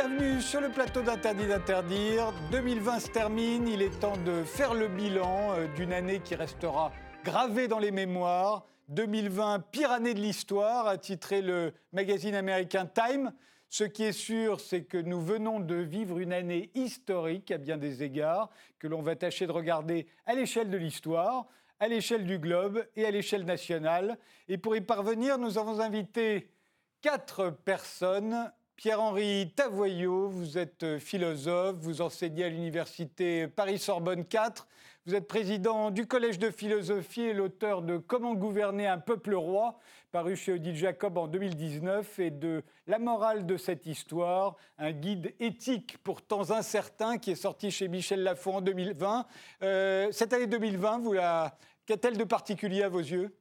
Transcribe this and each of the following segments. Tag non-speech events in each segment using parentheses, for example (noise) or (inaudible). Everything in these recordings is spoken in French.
Bienvenue sur le plateau d'Interdit d'interdire. 2020 se termine, il est temps de faire le bilan euh, d'une année qui restera gravée dans les mémoires. 2020, pire année de l'histoire, a titré le magazine américain Time. Ce qui est sûr, c'est que nous venons de vivre une année historique à bien des égards, que l'on va tâcher de regarder à l'échelle de l'histoire, à l'échelle du globe et à l'échelle nationale. Et pour y parvenir, nous avons invité quatre personnes Pierre-Henri Tavoyot, vous êtes euh, philosophe, vous enseignez à l'université Paris-Sorbonne 4, vous êtes président du Collège de philosophie et l'auteur de Comment gouverner un peuple roi, paru chez Odile Jacob en 2019, et de La morale de cette histoire, un guide éthique pour temps incertains qui est sorti chez Michel Lafon en 2020. Euh, cette année 2020, vous la... qu'a-t-elle de particulier à vos yeux?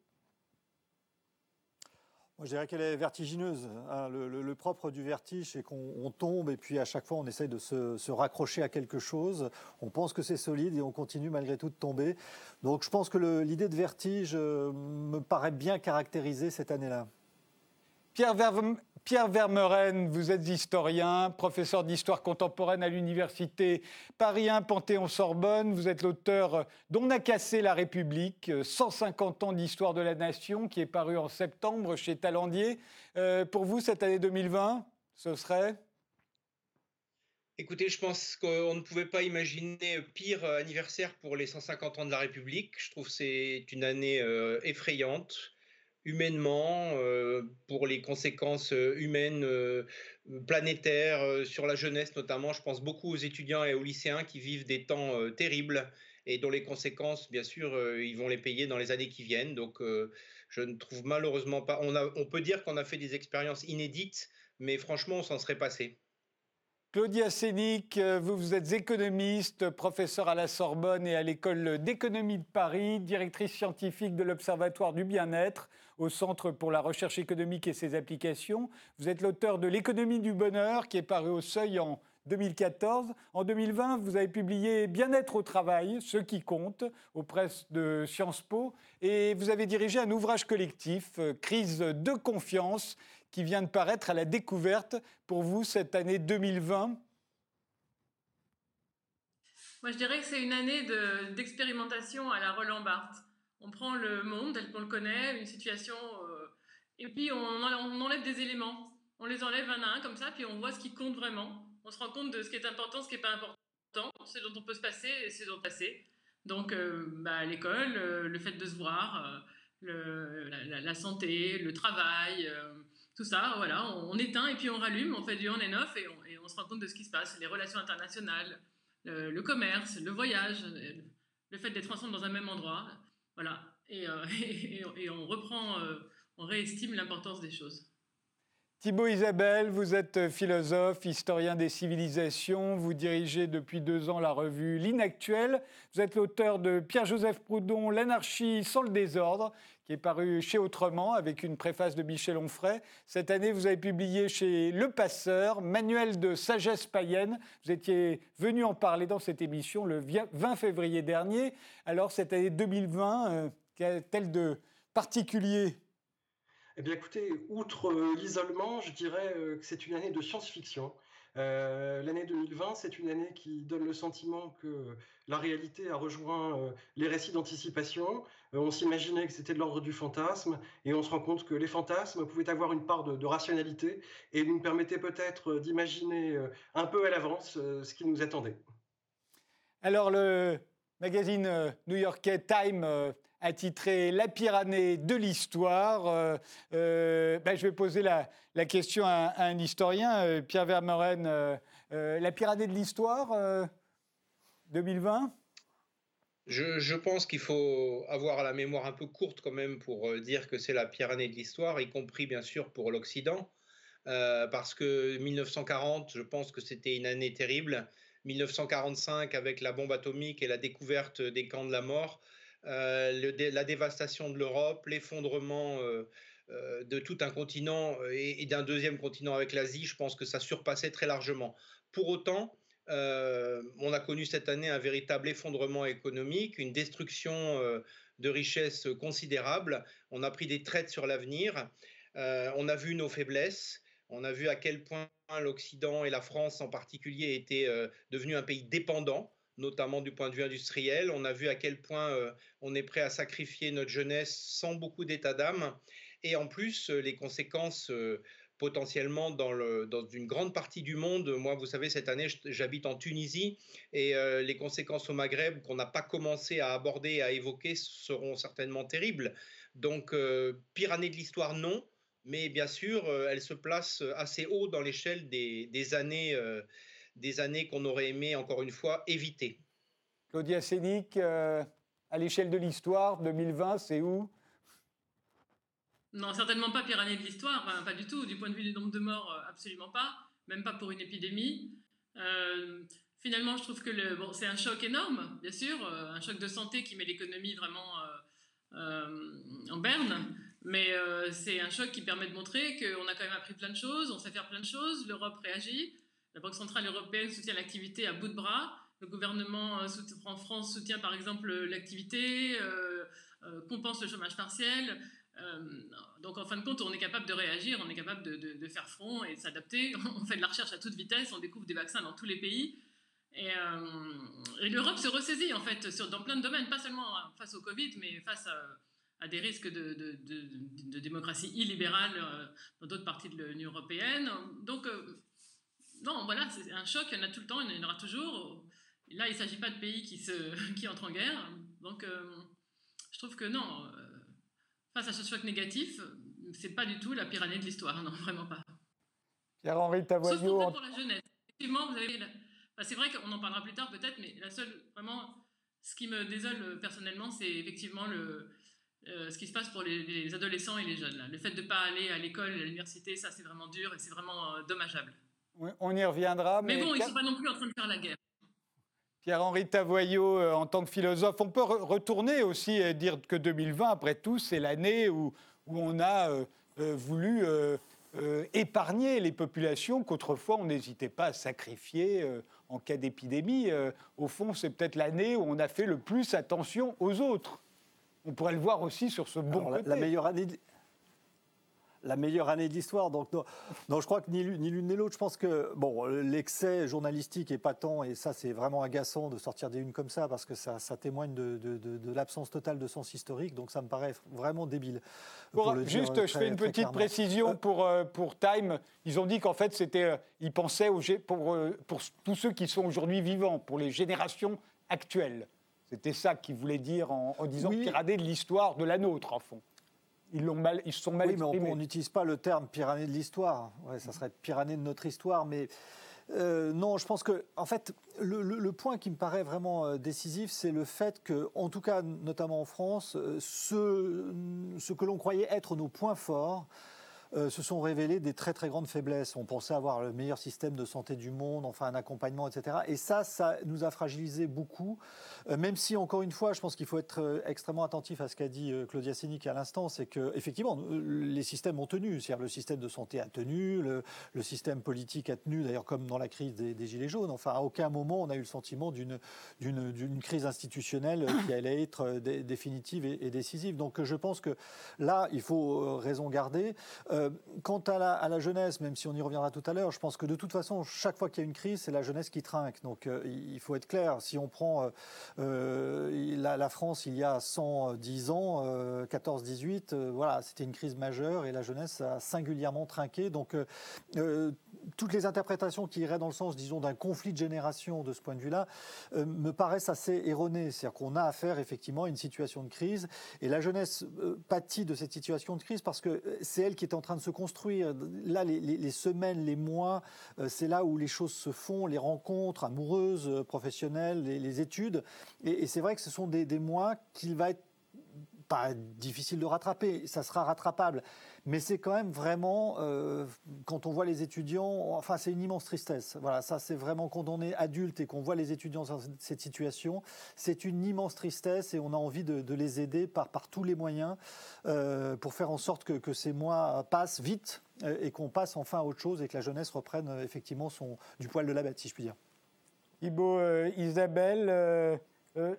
Moi, je dirais qu'elle est vertigineuse. Hein. Le, propre du vertige, c'est qu'on tombe et puis à chaque fois, on essaye de se, raccrocher à quelque chose. On pense que c'est solide et on continue malgré tout de tomber. Donc, je pense que l'idée de vertige euh, me paraît bien caractériser cette année-là. Pierre, Pierre Vermeuren, vous êtes historien, professeur d'histoire contemporaine à l'université Paris 1 Panthéon-Sorbonne. Vous êtes l'auteur d'On a cassé la République, 150 ans d'histoire de la nation, qui est paru en septembre chez Talandier. Euh, pour vous, cette année 2020, ce serait? Écoutez, je pense qu'on ne pouvait pas imaginer pire anniversaire pour les 150 ans de la République. Je trouve que c'est une année euh, effrayante humainement, euh, pour les conséquences euh, humaines euh, planétaires sur la jeunesse notamment. Je pense beaucoup aux étudiants et aux lycéens qui vivent des temps terribles et dont les conséquences, bien sûr, ils vont les payer dans les années qui viennent. Donc, je ne trouve malheureusement pas. On, peut dire qu'on a fait des expériences inédites, mais franchement, on s'en serait passé. Claudia Sénic, euh, vous, vous êtes économiste, professeur à la Sorbonne et à l'école d'économie de Paris, directrice scientifique de l'Observatoire du bien-être au Centre pour la recherche économique et ses applications. Vous êtes l'auteur de L'économie du bonheur qui est paru au Seuil en 2014. En 2020, vous avez publié Bien-être au travail, ce qui compte, aux presses de Sciences Po. Et vous avez dirigé un ouvrage collectif, euh, Crise de confiance, qui vient de paraître à la découverte pour vous cette année 2020 Moi, je dirais que c'est une année d'expérimentation à la Roland Barthes. On prend le monde tel qu'on le connaît, une situation, euh, et puis on, enlève des éléments. On les enlève un à un comme ça, puis on voit ce qui compte vraiment. On se rend compte de ce qui est important, ce qui n'est pas important, ce dont on peut se passer et ce dont passer. Donc, euh, bah, l'école, euh, le fait de se voir, la, santé, le travail, tout ça, voilà, on, éteint et puis on rallume, on fait du on et off et on, se rend compte de ce qui se passe, les relations internationales, le, commerce, le voyage, le, fait d'être ensemble dans un même endroit, voilà, et, euh, (laughs) on reprend, euh, on réestime l'importance des choses. Thibaut Isabelle, vous êtes philosophe, historien des civilisations. Vous dirigez depuis deux ans la revue L'Inactuel. Vous êtes l'auteur de Pierre-Joseph Proudhon, L'anarchie sans le désordre, qui est paru chez Autrement avec une préface de Michel Onfray. Cette année, vous avez publié chez Le Passeur, Manuel de sagesse païenne. Vous étiez venu en parler dans cette émission le 20 février dernier. Alors, cette année 2020, euh, qu'a-t-elle de particulier? Eh bien, écoutez, outre euh, l'isolement, je dirais euh, que c'est une année de science-fiction. Euh, l'année 2020, c'est une année qui donne le sentiment que la réalité a rejoint les récits d'anticipation. on s'imaginait que c'était de l'ordre du fantasme, et on se rend compte que les fantasmes pouvaient avoir une part de, rationalité et nous permettaient peut-être d'imaginer un peu à l'avance ce qui nous attendait. Alors, le magazine new-yorkais Time titré La pire année de l'histoire. Euh, euh, ben, je vais poser la, question à, un historien, euh, Pierre Vermeuren. la pire année de l'histoire 2020 je, je, pense qu'il faut avoir la mémoire un peu courte quand même pour dire que c'est la pire année de l'histoire, y compris bien sûr pour l'Occident, parce que 1940, je pense que c'était une année terrible. 1945 avec la bombe atomique et la découverte des camps de la mort, euh, la dévastation de l'Europe, l'effondrement euh, euh, de tout un continent et, d'un deuxième continent avec l'Asie, je pense que ça surpassait très largement. Pour autant, on a connu cette année un véritable effondrement économique, une destruction de richesses considérables. On a pris des traites sur l'avenir. on a vu nos faiblesses. On a vu à quel point l'Occident et la France en particulier étaient devenus un pays dépendant notamment du point de vue industriel. On a vu à quel point on est prêt à sacrifier notre jeunesse sans beaucoup d'état d'âme. Et en plus, les conséquences potentiellement dans, une grande partie du monde. Moi, vous savez, cette année, j'habite en Tunisie et euh, les conséquences au Maghreb qu'on n'a pas commencé à aborder, à évoquer, seront certainement terribles. Donc, euh, pire année de l'histoire, non. Mais bien sûr, euh, elle se place assez haut dans l'échelle des, des, années, des années qu'on aurait aimé, encore une fois, éviter. Claudia Sénic, à l'échelle de l'histoire, 2020, c'est où? Non, certainement pas pire année de l'histoire, pas du tout. Du point de vue du nombre de morts, euh, absolument pas, même pas pour une épidémie. Euh, finalement, je trouve que le, bon, c'est un choc énorme, bien sûr, euh, un choc de santé qui met l'économie vraiment en berne, mais c'est un choc qui permet de montrer qu'on a quand même appris plein de choses, on sait faire plein de choses, l'Europe réagit, la Banque Centrale Européenne soutient l'activité à bout de bras, le gouvernement en France soutient par exemple l'activité, compense le chômage partiel. Euh, donc en fin de compte, on est capable de réagir, on est capable de, faire front et de s'adapter. (laughs) On fait de la recherche à toute vitesse, on découvre des vaccins dans tous les pays. Et, euh, l'Europe se ressaisit en fait dans plein de domaines, pas seulement face au Covid, mais face à, des risques de, démocratie illibérale euh, dans d'autres parties de l'Union européenne. Donc, non, voilà, c'est un choc, il y en a tout le temps, il y en aura toujours. Là, il ne s'agit pas de pays qui, se, (laughs) qui entrent en guerre. Donc, je trouve que non face à ce choc négatif, c'est pas du tout la pire année de l'histoire, non, vraiment pas. Pierre-Henri Tavoyot. Sauf pour la jeunesse. Effectivement, vous avez. c'est vrai qu'on en parlera plus tard peut-être, mais la seule, vraiment, ce qui me désole euh, personnellement, c'est effectivement le, euh, ce qui se passe pour les, adolescents et les jeunes. Là. Le fait de ne pas aller à l'école, à l'université, ça c'est vraiment dur et c'est vraiment euh, dommageable. on y reviendra. Mais, mais bon, ils ne sont pas non plus en train de faire la guerre. Pierre-Henri Tavoyot, euh, en tant que philosophe, on peut retourner aussi et dire que 2020, après tout, c'est l'année où, où, on a voulu épargner les populations qu'autrefois on n'hésitait pas à sacrifier en cas d'épidémie. au fond, c'est peut-être l'année où on a fait le plus attention aux autres. On pourrait le voir aussi sur ce bon côté. La, meilleure année, la meilleure année de l'histoire. Donc, non, je crois que ni l'une ni l'autre. Je pense que bon, l'excès journalistique est patent et ça, c'est vraiment agaçant de sortir des unes comme ça parce que ça, témoigne de, l'absence totale de sens historique. Donc, ça me paraît vraiment débile. juste, je fais une petite précision pour, euh, pour Time. Ils ont dit qu'en fait, c'était, euh, ils pensaient pour, euh, pour tous ceux qui sont aujourd'hui vivants, pour les générations actuelles. C'était ça qu'ils voulaient dire en, disant oui. de l'histoire de la nôtre, en fond. Ils, l'ont mal, ils sont mal oui, mais on n'utilise pas le terme pire année de l'histoire. Ouais, ça serait pire année de notre histoire, mais euh, non, je pense que, en fait, le, point qui me paraît vraiment euh, décisif, c'est le fait que, en tout cas, notamment en France, euh, ce, ce que l'on croyait être nos points forts, euh, se sont révélées des très très grandes faiblesses. On pensait avoir le meilleur système de santé du monde, enfin un accompagnement, etc. Et ça, ça nous a fragilisé beaucoup. Euh, même si, encore une fois, je pense qu'il faut être euh, extrêmement attentif à ce qu'a dit Claudia Sénic à l'instant, c'est que effectivement, les systèmes ont tenu. C'est-à-dire le système de santé a tenu, le, système politique a tenu, d'ailleurs comme dans la crise des, Gilets jaunes. Enfin, à aucun moment on a eu le sentiment d'une crise institutionnelle qui allait être définitive et, décisive. Donc je pense que là, il faut raison garder. Quant à la, jeunesse, même si on y reviendra tout à l'heure, je pense que de toute façon, chaque fois qu'il y a une crise, c'est la jeunesse qui trinque. Donc euh, il faut être clair. Si on prend euh, la, France il y a 110 ans, 14-18, voilà, c'était une crise majeure et la jeunesse a singulièrement trinqué. Donc toutes les interprétations qui iraient dans le sens, disons, d'un conflit de génération de ce point de vue-là, me paraissent assez erronées. C'est-à-dire qu'on a affaire effectivement à une situation de crise et la jeunesse pâtit de cette situation de crise parce que c'est elle qui est en train de se construire. Là, les, semaines, les mois, euh, c'est là où les choses se font, les rencontres amoureuses, euh, professionnelles, les, études. Et, c'est vrai que ce sont des, des mois qu'il va être pas difficile de rattraper, ça sera rattrapable. Mais c'est quand même vraiment, euh, quand on voit les étudiants, enfin c'est une immense tristesse. Voilà, ça c'est vraiment quand on est adulte et qu'on voit les étudiants dans cette situation, c'est une immense tristesse et on a envie de, les aider par, tous les moyens euh, pour faire en sorte que, ces mois passent vite euh, et qu'on passe enfin à autre chose et que la jeunesse reprenne effectivement son, du poil de la bête, si je puis dire. Ibo, Isabelle, Euh,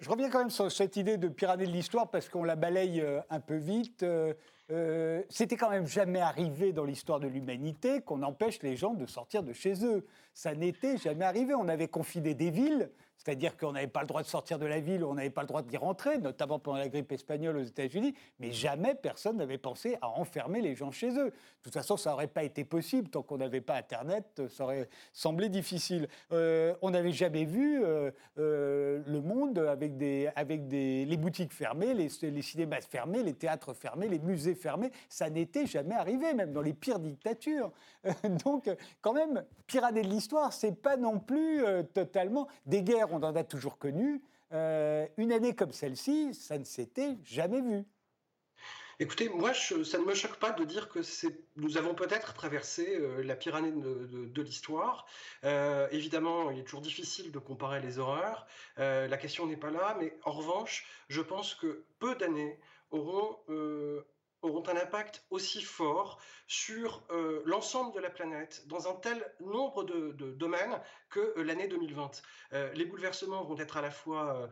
je reviens quand même sur cette idée de pyramide de l'histoire parce qu'on la balaye euh, un peu vite. Euh, c'était quand même jamais arrivé dans l'histoire de l'humanité qu'on empêche les gens de sortir de chez eux. Ça n'était jamais arrivé. On avait confiné des villes, c'est-à-dire qu'on n'avait pas le droit de sortir de la ville, on n'avait pas le droit d'y rentrer, notamment pendant la grippe espagnole aux États-Unis, mais jamais personne n'avait pensé à enfermer les gens chez eux. De toute façon, ça n'aurait pas été possible tant qu'on n'avait pas Internet, ça aurait semblé difficile. Euh, on n'avait jamais vu euh, euh, le monde avec, les boutiques fermées, les cinémas fermés, les théâtres fermés, les musées fermés. Ça n'était jamais arrivé, même dans les pires dictatures. (laughs) Donc, quand même, pirater de l'histoire, c'est pas non plus totalement des guerres on en a toujours connu. Euh, une année comme celle-ci, ça ne s'était jamais vu. Écoutez, moi, ça ne me choque pas de dire que nous avons peut-être traversé euh, la pire année de, l'histoire. Euh, évidemment, il est toujours difficile de comparer les horreurs. la question n'est pas là, mais en revanche, je pense que peu d'années auront auront un impact aussi fort sur euh, l'ensemble de la planète dans un tel nombre de, domaines que euh, l'année 2020. Euh, les bouleversements vont être à la fois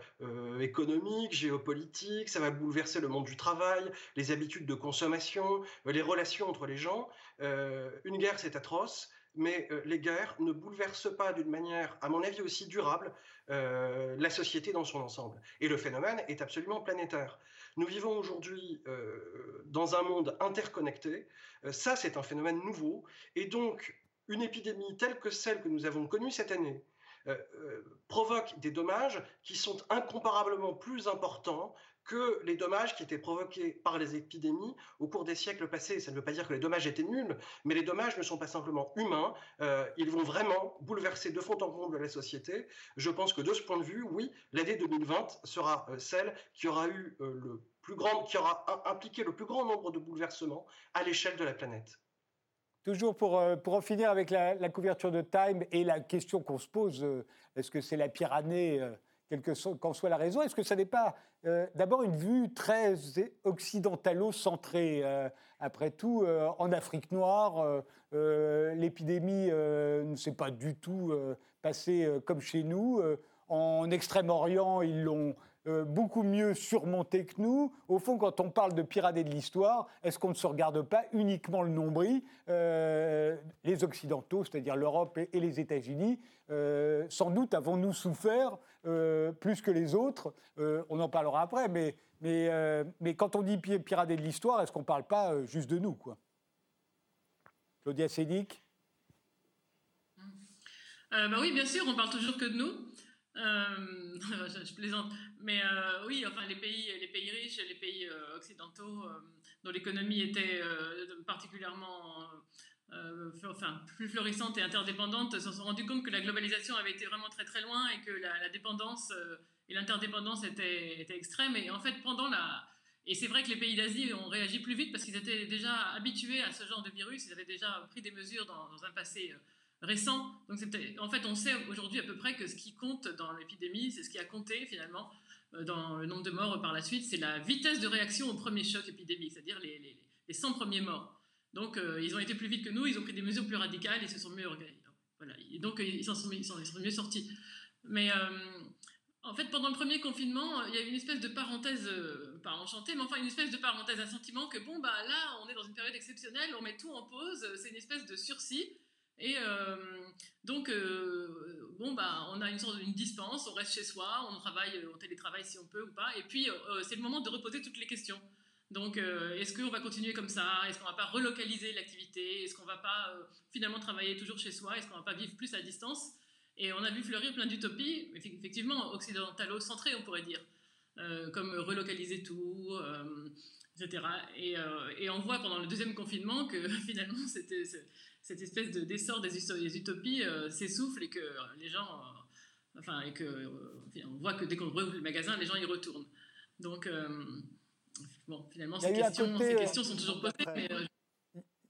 économiques, géopolitiques, ça va bouleverser le monde du travail, les habitudes de consommation, les relations entre les gens. une guerre, c'est atroce mais les guerres ne bouleversent pas d'une manière, à mon avis, aussi durable la société dans son ensemble. Et le phénomène est absolument planétaire. Nous vivons aujourd'hui euh, dans un monde interconnecté. Euh, ça, c'est un phénomène nouveau. Et donc, une épidémie telle que celle que nous avons connue cette année euh, provoque des dommages qui sont incomparablement plus importants que les dommages qui étaient provoqués par les épidémies au cours des siècles passés. Ça ne veut pas dire que les dommages étaient nuls, mais les dommages ne sont pas simplement humains, euh, ils vont vraiment bouleverser de fond en comble la société. Je pense que de ce point de vue, oui, l'année 2020 sera euh, celle qui aura eu euh, le plus grand, qui aura impliqué le plus grand nombre de bouleversements à l'échelle de la planète. Toujours pour, pour en finir avec la, la couverture de Time et la question qu'on se pose, est-ce que c'est la pire année quelle qu'en soit la raison Est-ce que ça n'est pas euh, d'abord une vue très occidentalo-centrée euh, Après tout, euh, en Afrique noire, l'épidémie ne s'est pas du tout passée comme chez nous. en Extrême-Orient, ils l'ont beaucoup mieux surmonté que nous. Au fond, quand on parle de pirater de l'histoire, est-ce qu'on ne se regarde pas uniquement le nombril Les Occidentaux, c'est-à-dire l'Europe et, les États-Unis, sans doute avons-nous souffert plus que les autres. on en parlera après, mais, mais quand on dit pirater de l'histoire, est-ce qu'on ne parle pas juste de nous quoi? Claudia Sédic bah oui, bien sûr, on parle toujours que de nous. Euh, (laughs) je, plaisante. Mais euh, oui, enfin, les pays, les pays riches, les pays euh, occidentaux, dont l'économie était particulièrement enfin, plus florissante et interdépendante, se sont rendus compte que la globalisation avait été vraiment très très loin et que la, dépendance et l'interdépendance étaient, extrêmes. Et en fait, pendant la. Et c'est vrai que les pays d'Asie ont réagi plus vite parce qu'ils étaient déjà habitués à ce genre de virus, ils avaient déjà pris des mesures dans, un passé récent. Donc en fait, on sait aujourd'hui à peu près que ce qui compte dans l'épidémie, c'est ce qui a compté finalement euh, dans le nombre de morts par la suite, c'est la vitesse de réaction au premier choc épidémique, c'est-à-dire les, les, les, 100 premiers morts. Donc euh, ils ont été plus vite que nous, ils ont pris des mesures plus radicales et se sont mieux organisés. Voilà. Et donc ils s'en sont, ils mieux sortis. Mais euh, en fait, pendant le premier confinement, il y a eu une espèce de parenthèse, pas enchantée, mais enfin une espèce de parenthèse, un sentiment que bon, bah là, on est dans une période exceptionnelle, on met tout en pause, c'est une espèce de sursis. Et euh, donc, euh, bon, bah, on a une sorte d'une dispense, on reste chez soi, on travaille, on télétravaille si on peut ou pas. Et puis, euh, c'est le moment de reposer toutes les questions. Donc, est-ce qu'on va continuer comme ça? Est-ce qu'on va pas relocaliser l'activité? Est-ce qu'on va pas finalement travailler toujours chez soi? Est-ce qu'on va pas vivre plus à distance? Et on a vu fleurir plein d'utopies, effectivement occidentalo-centrées, on pourrait dire, comme relocaliser tout, etc. Et, on voit pendant le deuxième confinement que (laughs) finalement, cette espèce de d'essor des, des, utopies euh, s'essouffle et que les gens, euh, enfin, et que euh, on voit que dès qu'on rouvre le magasin, les gens y retournent. Donc, bon, finalement, ces questions, ces questions, sont toujours posées, mais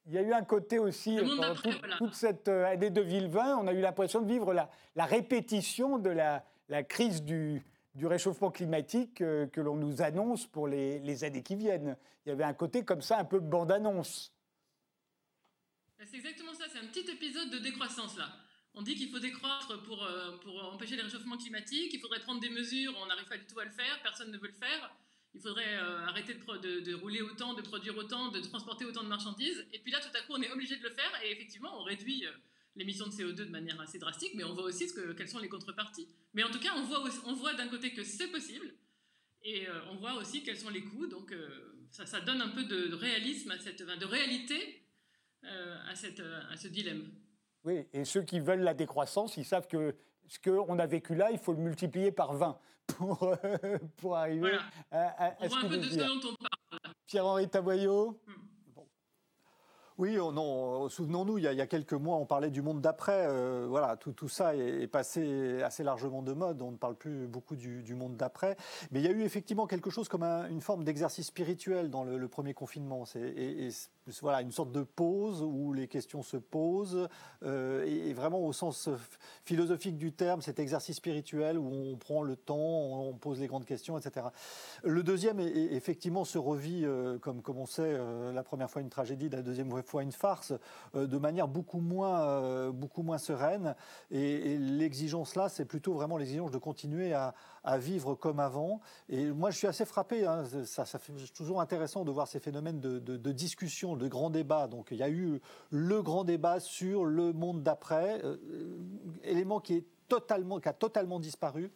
il y a eu un côté aussi, pendant toute cette année 2020, on a eu l'impression de vivre la, la répétition de la, la crise du, du, réchauffement climatique que l'on nous annonce pour les, les, années qui viennent. Il y avait un côté comme ça, un peu bande-annonce. C'est exactement ça, c'est un petit épisode de décroissance là. On dit qu'il faut décroître pour, euh, pour empêcher le réchauffement climatique, il faudrait prendre des mesures, on n'arrive pas du tout à le faire, personne ne veut le faire. Il faudrait euh, arrêter de, rouler autant, de produire autant, de transporter autant de marchandises. Et puis là, tout à coup, on est obligé de le faire et effectivement, on réduit l'émission de CO2 de manière assez drastique, mais on voit aussi ce que, quelles sont les contreparties. Mais en tout cas, on voit, on voit d'un côté que c'est possible et on voit aussi quels sont les coûts. Donc ça, donne un peu de, réalisme, à cette, de réalité à, à ce dilemme. Oui, et ceux qui veulent la décroissance, ils savent que ce qu'on a vécu là, il faut le multiplier par 20 (laughs) pour, pour arriver à, à, on voit un peu de ce dont on parle. Pierre-Henri Tavoyot hmm. Oui, oh non, euh, souvenons-nous, il, y a quelques mois, on parlait du monde d'après. Euh, voilà, tout, tout, ça est, passé assez largement de mode. On ne parle plus beaucoup du, monde d'après. Mais il y a eu effectivement quelque chose comme une forme d'exercice spirituel dans le, premier confinement. C'est, et, voilà, une sorte de pause où les questions se posent. Euh, et, vraiment au sens philosophique du terme, cet exercice spirituel où on prend le temps, on pose les grandes questions, etc. Le deuxième, effectivement, se revit, comme, comme on sait, la première fois une tragédie, la deuxième fois une farce euh, de manière beaucoup moins, euh, beaucoup moins sereine. Et, l'exigence là, c'est plutôt vraiment l'exigence de continuer à, vivre comme avant. Et moi, je suis assez frappé. Hein, ça, ça fait toujours intéressant de voir ces phénomènes de, discussion, de grands débats. Donc, il y a eu le grand débat sur le monde d'après, euh, élément qui est totalement, qui a totalement disparu.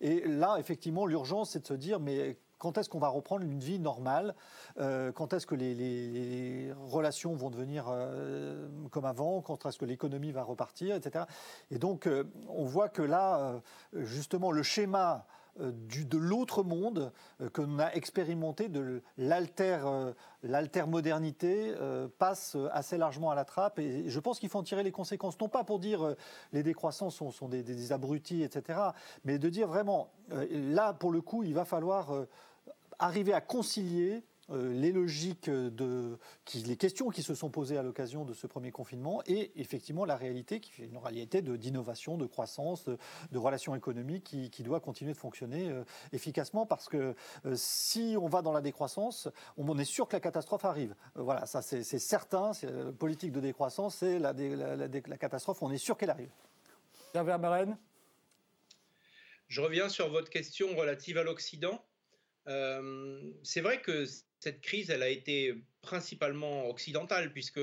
Et là, effectivement, l'urgence, c'est de se dire, mais quand est-ce qu'on va reprendre une vie normale? Euh, Quand est-ce que les, relations vont devenir euh, comme avant? Quand est-ce que l'économie va repartir, etc. Et donc, on voit que là, justement, le schéma du, de l'autre monde que l'on a expérimenté, de l'alter-modernité, passe assez largement à la trappe. Et je pense qu'il faut en tirer les conséquences, non pas pour dire les décroissants sont, sont des, abrutis, etc., mais de dire vraiment, là, pour le coup, il va falloir arriver à concilier euh, les logiques de les questions qui se sont posées à l'occasion de ce premier confinement et effectivement la réalité qui est une réalité d'innovation, de, croissance, de, relations économiques qui, doit continuer de fonctionner euh, efficacement parce que euh, si on va dans la décroissance, on, est sûr que la catastrophe arrive. voilà, ça c'est certain. politique de décroissance, c'est la, la, catastrophe. On est sûr qu'elle arrive. Je reviens sur votre question relative à l'Occident. Euh, c'est vrai que cette crise, elle a été principalement occidentale, puisque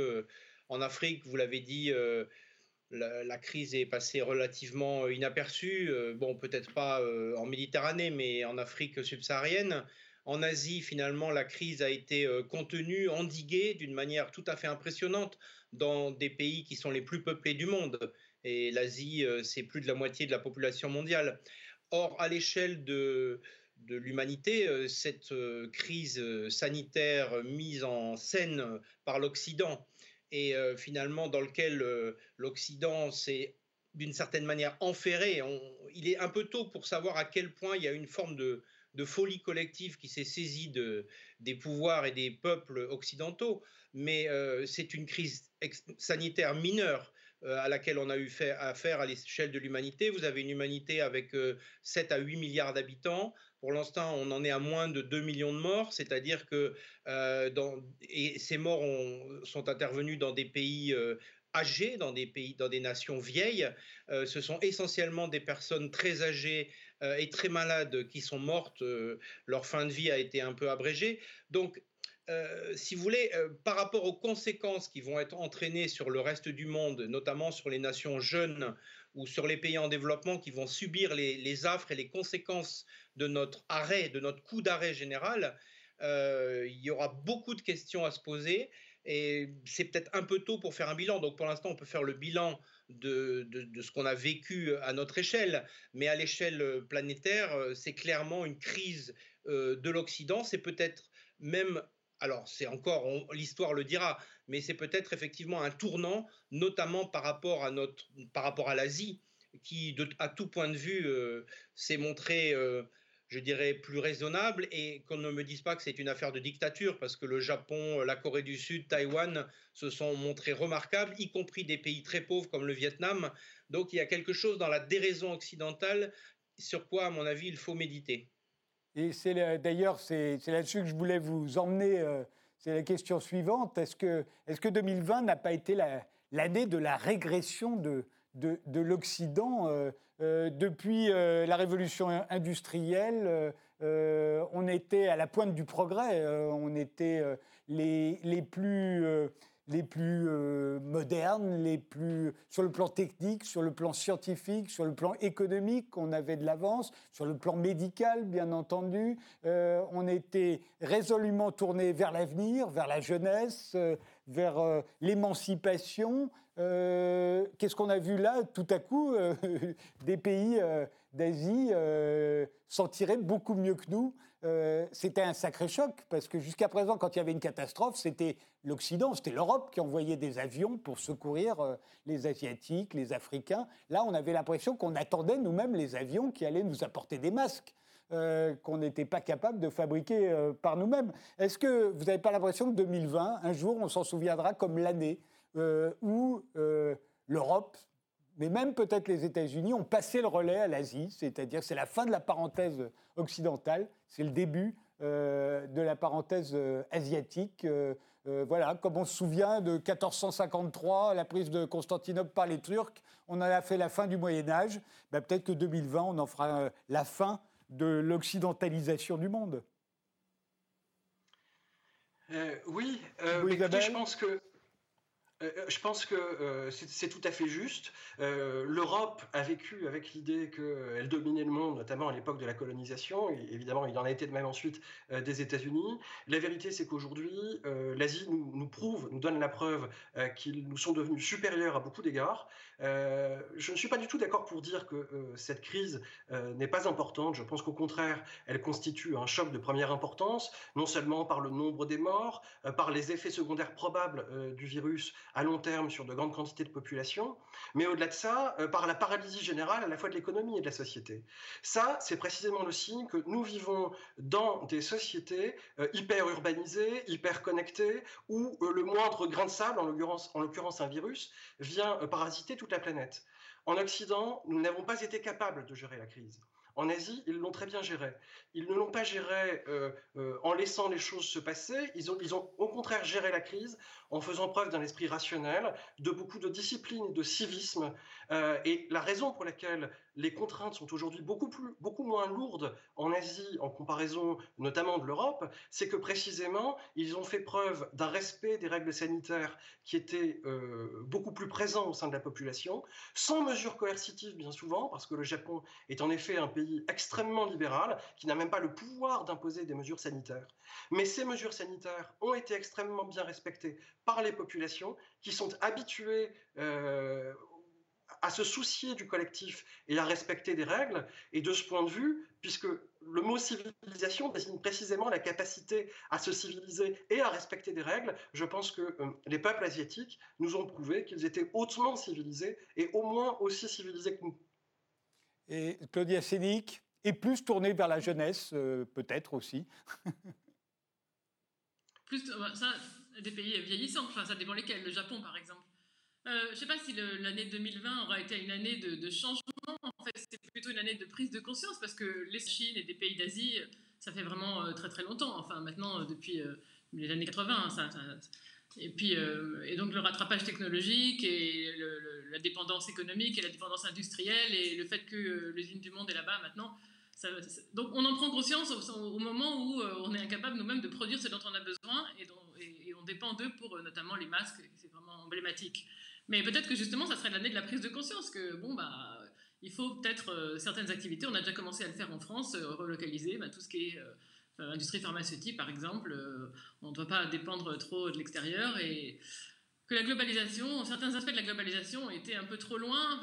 en Afrique, vous l'avez dit, euh, la, crise est passée relativement inaperçue. Euh, bon, peut-être pas en Méditerranée, mais en Afrique subsaharienne. En Asie, finalement, la crise a été contenue, endiguée d'une manière tout à fait impressionnante dans des pays qui sont les plus peuplés du monde. Et l'Asie, c'est plus de la moitié de la population mondiale. Or, à l'échelle de, de l'humanité, euh, cette euh, crise euh, sanitaire mise en scène par l'Occident et finalement dans lequel l'Occident s'est d'une certaine manière enferré. il est un peu tôt pour savoir à quel point il y a une forme de, folie collective qui s'est saisie de, des pouvoirs et des peuples occidentaux, mais c'est une crise sanitaire mineure à laquelle on a eu affaire à l'échelle de l'humanité. Vous avez une humanité avec 7 à 8 milliards d'habitants, pour l'instant, on en est à moins de 2 millions de morts, c'est-à-dire que euh, ces morts sont intervenus dans des pays euh, âgés, dans des pays, dans des nations vieilles. Euh, ce sont essentiellement des personnes très âgées et très malades qui sont mortes. leur fin de vie a été un peu abrégée. Donc, si vous voulez, par rapport aux conséquences qui vont être entraînées sur le reste du monde, notamment sur les nations jeunes ou sur les pays en développement qui vont subir les, affres et les conséquences de notre arrêt, de notre coup d'arrêt général, euh, il y aura beaucoup de questions à se poser. Et c'est peut-être un peu tôt pour faire un bilan. Donc pour l'instant, on peut faire le bilan de, ce qu'on a vécu à notre échelle. Mais à l'échelle planétaire, c'est clairement une crise euh, de l'Occident. C'est peut-être même alors c'est encore, l'histoire le dira, mais c'est peut-être effectivement un tournant, notamment par rapport à à l'Asie, qui à tout point de vue euh, s'est montré, euh, je dirais, plus raisonnable, et qu'on ne me dise pas que c'est une affaire de dictature, parce que le Japon, la Corée du Sud, Taïwan se sont montrés remarquables, y compris des pays très pauvres comme le Vietnam. Donc il y a quelque chose dans la déraison occidentale sur quoi, à mon avis, il faut méditer. Et c'est d'ailleurs, c'est là-dessus que je voulais vous emmener. Euh, c'est la question suivante. Est-ce que, est que 2020 n'a pas été l'année de la régression de, de, l'Occident. depuis la révolution industrielle, on était à la pointe du progrès, on était les, les plus les plus euh, modernes, les plus sur le plan technique, sur le plan scientifique, sur le plan économique, on avait de l'avance, sur le plan médical, bien entendu, euh, on était résolument tourné vers l'avenir, vers la jeunesse, euh, vers l'émancipation. Qu'est-ce qu'on a vu là? Tout à coup, (laughs) des pays d'Asie s'en tiraient beaucoup mieux que nous. Euh, c'était un sacré choc, parce que jusqu'à présent, quand il y avait une catastrophe, c'était l'Occident, c'était l'Europe qui envoyait des avions pour secourir euh, les Asiatiques, les Africains. Là, on avait l'impression qu'on attendait nous-mêmes les avions qui allaient nous apporter des masques. Euh, qu'on n'était pas capable de fabriquer par nous-mêmes. Est-ce que vous n'avez pas l'impression que 2020, un jour, on s'en souviendra comme l'année où l'Europe mais même peut-être les États-Unis ont passé le relais à l'Asie, c'est-à-dire c'est la fin de la parenthèse occidentale, c'est le début euh, de la parenthèse euh, asiatique. Euh, voilà, comme on se souvient de 1453, la prise de Constantinople par les Turcs, on en a fait la fin du Moyen Âge. Ben, peut-être que 2020, on en fera la fin de l'occidentalisation du monde. oui, je pense que je pense que euh, c'est tout à fait juste. L'Europe a vécu avec l'idée qu'elle dominait le monde, notamment à l'époque de la colonisation, évidemment il en a été de même ensuite des États-Unis. La vérité c'est qu'aujourd'hui, l'Asie nous, prouve, nous donne la preuve qu'ils nous sont devenus supérieurs à beaucoup d'égards. je ne suis pas du tout d'accord pour dire que cette crise n'est pas importante. Je pense qu'au contraire, elle constitue un choc de première importance, non seulement par le nombre des morts, par les effets secondaires probables du virus à long terme sur de grandes quantités de population, mais au-delà de ça, euh, par la paralysie générale à la fois de l'économie et de la société. Ça, c'est précisément le signe que nous vivons dans des sociétés euh, hyper urbanisées, hyper connectées, où euh, le moindre grain de sable, en l'occurrence un virus, vient parasiter toute la planète. En Occident, nous n'avons pas été capables de gérer la crise. En Asie, ils l'ont très bien géré. Ils ne l'ont pas géré en laissant les choses se passer. Ils ont, ils ont au contraire géré la crise en faisant preuve d'un esprit rationnel, de beaucoup de discipline et de civisme. Euh, et la raison pour laquelle les contraintes sont aujourd'hui beaucoup, beaucoup moins lourdes en Asie en comparaison notamment de l'Europe, c'est que précisément, ils ont fait preuve d'un respect des règles sanitaires qui étaient euh, beaucoup plus présents au sein de la population, sans mesures coercitives bien souvent, parce que le Japon est en effet un pays extrêmement libéral, qui n'a même pas le pouvoir d'imposer des mesures sanitaires. Mais ces mesures sanitaires ont été extrêmement bien respectées par les populations qui sont habituées euh, à se soucier du collectif et à respecter des règles. Et de ce point de vue, puisque le mot civilisation désigne précisément la capacité à se civiliser et à respecter des règles, je pense que euh, les peuples asiatiques nous ont prouvé qu'ils étaient hautement civilisés et au moins aussi civilisés que nous. Et Claudia Sénic est plus tournée vers la jeunesse, euh, peut-être aussi. plus, ça, des pays vieillissants, enfin ça dépend lesquels, le Japon par exemple. Euh, je ne sais pas si l'année 2020 aura été une année de, changement. En fait, c'est plutôt une année de prise de conscience parce que les Chine et des pays d'Asie, ça fait vraiment euh, très très longtemps. Enfin, maintenant, euh, depuis les années 80, ça, et puis et donc le rattrapage technologique et la dépendance économique et la dépendance industrielle et le fait que l'usine du monde est là-bas maintenant. donc on en prend conscience au, moment où on est incapable nous-mêmes de produire ce dont on a besoin et, et on dépend d'eux pour notamment les masques. C'est vraiment emblématique. Mais peut-être que justement, ça serait l'année de la prise de conscience que, bon, bah, il faut peut-être euh, certaines activités, on a déjà commencé à le faire en France, euh, relocaliser bah, tout ce qui est euh, industrie pharmaceutique, par exemple. on ne doit pas dépendre trop de l'extérieur et que la globalisation, certains aspects de la globalisation étaient un peu trop loin.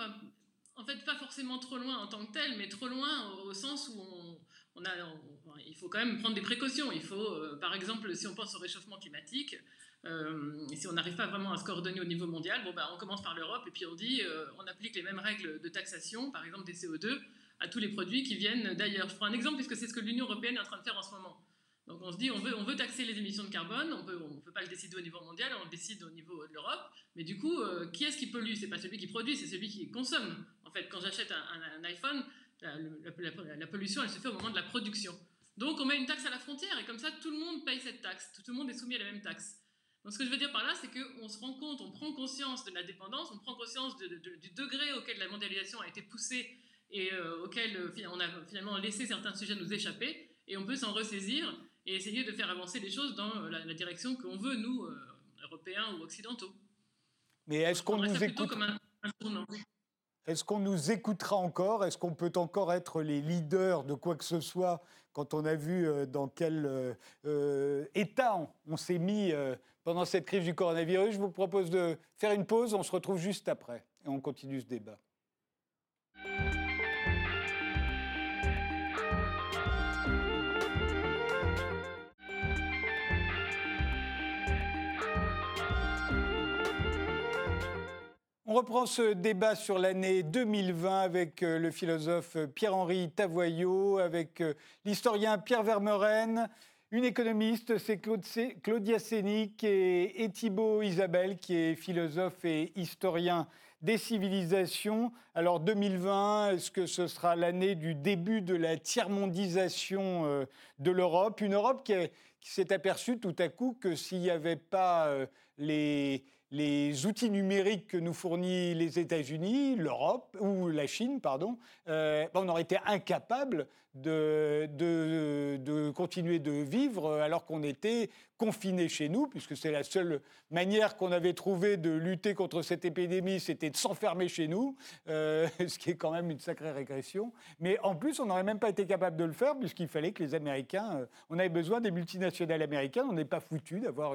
en fait, pas forcément trop loin en tant que tel, mais trop loin au, sens où on, a, il faut quand même prendre des précautions. Il faut, par exemple, si on pense au réchauffement climatique, euh, si on n'arrive pas vraiment à se coordonner au niveau mondial, bon, bah, on commence par l'Europe et puis on dit euh, on applique les mêmes règles de taxation, par exemple des CO2, à tous les produits qui viennent d'ailleurs. Je prends un exemple puisque c'est ce que l'Union européenne est en train de faire en ce moment. Donc on se dit on veut, on veut taxer les émissions de carbone, on ne peut pas le décider au niveau mondial, on le décide au niveau de l'Europe. Mais du coup, euh, qui est-ce qui pollue? C'est pas celui qui produit, c'est celui qui consomme. En fait, quand j'achète un, iPhone, la, la, pollution, elle se fait au moment de la production. Donc on met une taxe à la frontière et comme ça, tout le monde paye cette taxe, tout le monde est soumis à la même taxe. Donc ce que je veux dire par là, c'est qu'on se rend compte, on prend conscience de la dépendance, on prend conscience du degré auquel la mondialisation a été poussée et euh, auquel euh, on a finalement laissé certains sujets nous échapper, et on peut s'en ressaisir et essayer de faire avancer les choses dans la, direction qu'on veut, nous, Européens ou Occidentaux. Mais est-ce qu'on nous écoute Est-ce qu'on nous écoutera encore? Est-ce qu'on peut encore être les leaders de quoi que ce soit quand on a vu euh, dans quel euh, euh, état on, s'est mis pendant cette crise du coronavirus Je vous propose de faire une pause. On se retrouve juste après et on continue ce débat. On reprend ce débat sur l'année 2020 avec euh, le philosophe Pierre-Henri Tavoyot, avec euh, l'historien Pierre Vermeuren, une économiste, c'est Claudia Sénic et, Thibault Isabelle, qui est philosophe et historien des civilisations. Alors 2020, est-ce que ce sera l'année du début de la tiers-mondisation euh, de l'Europe? Une Europe qui, s'est aperçue tout à coup que s'il n'y avait pas les les outils numériques que nous fournit les États-Unis, l'Europe ou la Chine, pardon, euh, on aurait été incapable de, continuer de vivre alors qu'on était confinés chez nous, puisque c'est la seule manière qu'on avait trouvé de lutter contre cette épidémie, c'était de s'enfermer chez nous, euh, (laughs) ce qui est quand même une sacrée régression. Mais en plus, on n'aurait même pas été capable de le faire, puisqu'il fallait que les Américains, euh, on avait besoin des multinationales américaines, on n'est pas foutu d'avoir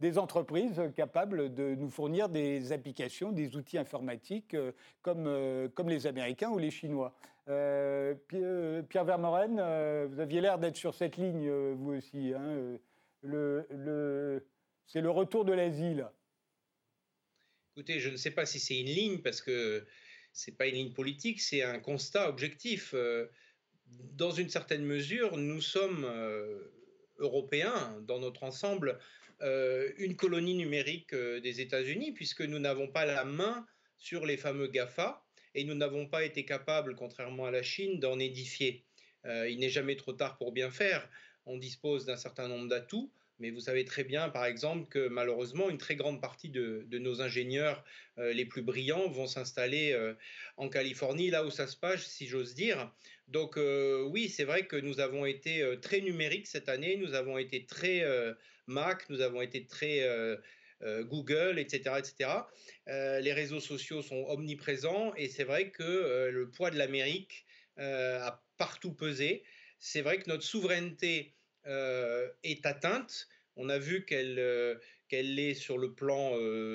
des entreprises capables de nous fournir des applications, des outils informatiques euh, comme, comme les Américains ou les Chinois. Euh, euh, Pierre Vermeuren, euh, vous aviez l'air d'être sur cette ligne, vous aussi. Hein, c'est le retour de l'asile. Écoutez, je ne sais pas si c'est une ligne, parce que ce n'est pas une ligne politique, c'est un constat objectif. Dans une certaine mesure, nous sommes européens, dans notre ensemble, une colonie numérique des États-Unis, puisque nous n'avons pas la main sur les fameux GAFA, et nous n'avons pas été capables, contrairement à la Chine, d'en édifier. Euh, il n'est jamais trop tard pour bien faire. On dispose d'un certain nombre d'atouts, mais vous savez très bien, par exemple, que malheureusement, une très grande partie de, nos ingénieurs euh, les plus brillants vont s'installer euh, en Californie, là où ça se passe, si j'ose dire. Donc oui, c'est vrai que nous avons été très numériques cette année, nous avons été très Mac, nous avons été très Google, etc. etc. Euh, les réseaux sociaux sont omniprésents et c'est vrai que euh, le poids de l'Amérique a partout pesé. C'est vrai que notre souveraineté est atteinte. On a vu qu'elle qu'elle l'est sur le plan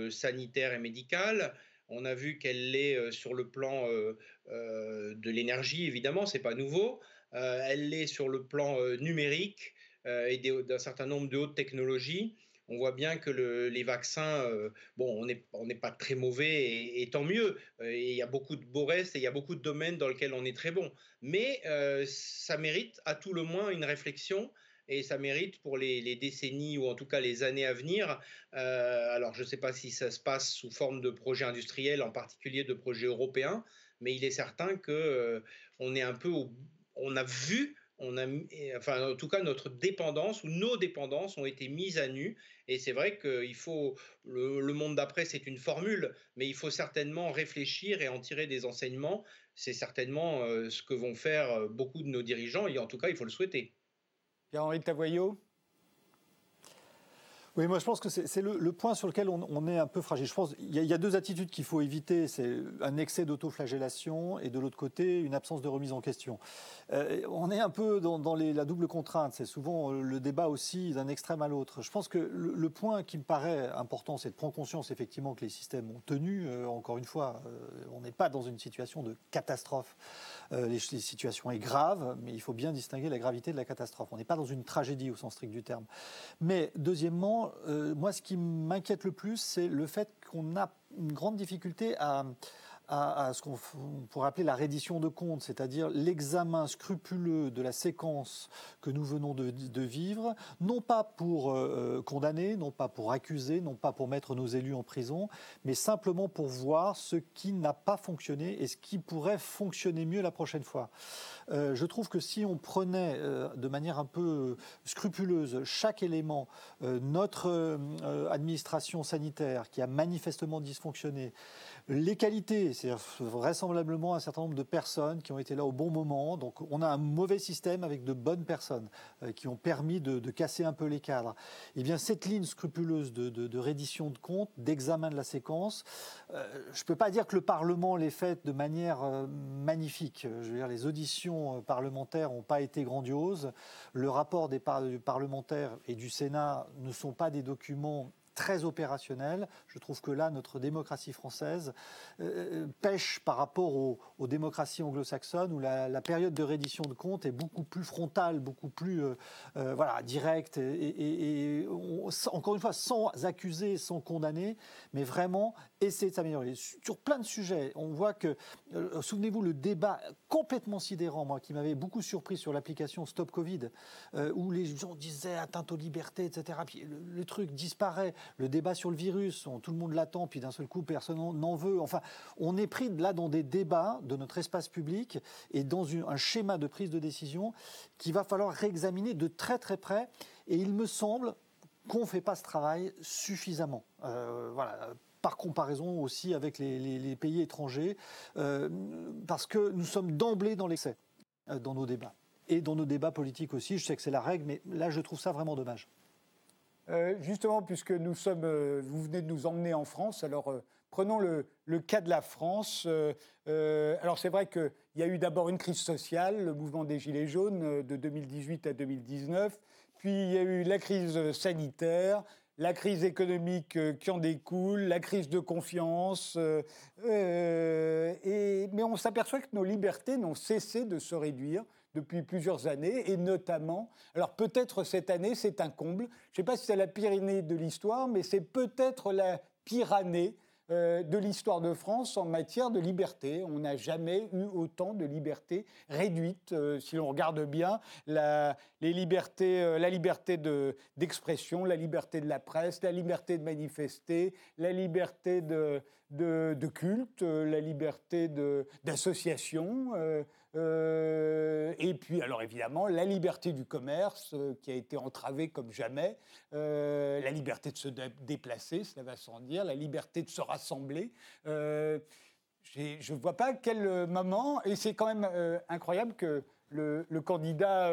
sanitaire et médical. On a vu qu'elle l'est sur le plan de l'énergie, évidemment, c'est pas nouveau. elle l'est sur le plan numérique et d'un certain nombre de hautes technologies on voit bien que les vaccins, euh, bon, on n'est pas très mauvais et, tant mieux. Euh, il y a beaucoup de beaux restes et il y a beaucoup de domaines dans lesquels on est très bon. Mais euh, ça mérite à tout le moins une réflexion et ça mérite pour les, décennies ou en tout cas les années à venir. alors je ne sais pas si ça se passe sous forme de projets industriels, en particulier de projets européens, mais il est certain que on est un peu, on a vu enfin, en tout cas, notre dépendance ou nos dépendances ont été mises à nu. Et c'est vrai qu'il faut, le, monde d'après, c'est une formule, mais il faut certainement réfléchir et en tirer des enseignements. C'est certainement euh, ce que vont faire euh, beaucoup de nos dirigeants, et en tout cas, il faut le souhaiter. Pierre-Henri Tavoyot oui, moi je pense que c'est le, point sur lequel on, est un peu fragile. Je pense qu'il y, a deux attitudes qu'il faut éviter. C'est un excès d'autoflagellation et de l'autre côté, une absence de remise en question. Euh, on est un peu dans, la double contrainte. C'est souvent euh, le débat aussi d'un extrême à l'autre. Je pense que le, point qui me paraît important, c'est de prendre conscience effectivement que les systèmes ont tenu. Euh, encore une fois, on n'est pas dans une situation de catastrophe. Les, les, situations est grave, mais il faut bien distinguer la gravité de la catastrophe. On n'est pas dans une tragédie au sens strict du terme. Mais deuxièmement, euh, moi, ce qui m'inquiète le plus, c'est le fait qu'on a une grande difficulté à, ce qu'on pourrait appeler la reddition de comptes, c'est-à-dire l'examen scrupuleux de la séquence que nous venons de, vivre, non pas pour euh, condamner, non pas pour accuser, non pas pour mettre nos élus en prison, mais simplement pour voir ce qui n'a pas fonctionné et ce qui pourrait fonctionner mieux la prochaine fois. Euh, je trouve que si on prenait euh, de manière un peu scrupuleuse chaque élément, notre administration sanitaire qui a manifestement dysfonctionné, les qualités, c'est vraisemblablement un certain nombre de personnes qui ont été là au bon moment. Donc on a un mauvais système avec de bonnes personnes euh, qui ont permis de, casser un peu les cadres. Eh bien cette ligne scrupuleuse de, reddition de comptes, d'examen de la séquence, euh, je ne peux pas dire que le Parlement l'ait faite de manière euh, magnifique. Je veux dire, les auditions parlementaires n'ont pas été grandioses. Le rapport des parlementaires et du Sénat ne sont pas des documents très opérationnel. Je trouve que là, notre démocratie française euh, pêche par rapport aux, démocraties anglo-saxonnes où la, période de reddition de comptes est beaucoup plus frontale, beaucoup plus euh, euh, voilà, directe et, encore une fois sans accuser, sans condamner, mais vraiment essayer de s'améliorer. Sur plein de sujets, on voit que, souvenez-vous, le débat complètement sidérant, moi, qui m'avait beaucoup surpris sur l'application Stop Covid, où les gens disaient atteinte aux libertés, etc. Puis le truc disparaît le débat sur le virus, tout le monde l'attend, puis d'un seul coup, personne n'en veut. Enfin, on est pris là dans des débats de notre espace public et dans un schéma de prise de décision qu'il va falloir réexaminer de très très près. Et il me semble qu'on ne fait pas ce travail suffisamment. Euh, voilà par comparaison aussi avec les, pays étrangers, euh, parce que nous sommes d'emblée dans l'excès euh, dans nos débats. Et dans nos débats politiques aussi, je sais que c'est la règle, mais là je trouve ça vraiment dommage. Euh, justement, puisque nous sommes, vous venez de nous emmener en France, alors prenons le, cas de la France. alors c'est vrai qu'il y a eu d'abord une crise sociale, le mouvement des Gilets jaunes de 2018 à 2019, puis il y a eu la crise sanitaire, la crise économique qui en découle, la crise de confiance. et, mais on s'aperçoit que nos libertés n'ont cessé de se réduire depuis plusieurs années, et notamment, alors peut-être cette année, c'est un comble, je ne sais pas si c'est la pire année de l'histoire, mais c'est peut-être la pire année euh, de l'histoire de France en matière de liberté. On n'a jamais eu autant de liberté réduite. Euh, si l'on regarde bien, la, les libertés, euh, la liberté d'expression, la liberté de la presse, la liberté de manifester, la liberté de, culte, la liberté d'association. Euh, et puis, alors évidemment, la liberté du commerce euh, qui a été entravée comme jamais, euh, la liberté de se déplacer, cela va sans dire, la liberté de se rassembler. je ne vois pas quel moment, et c'est quand même incroyable que le, le candidat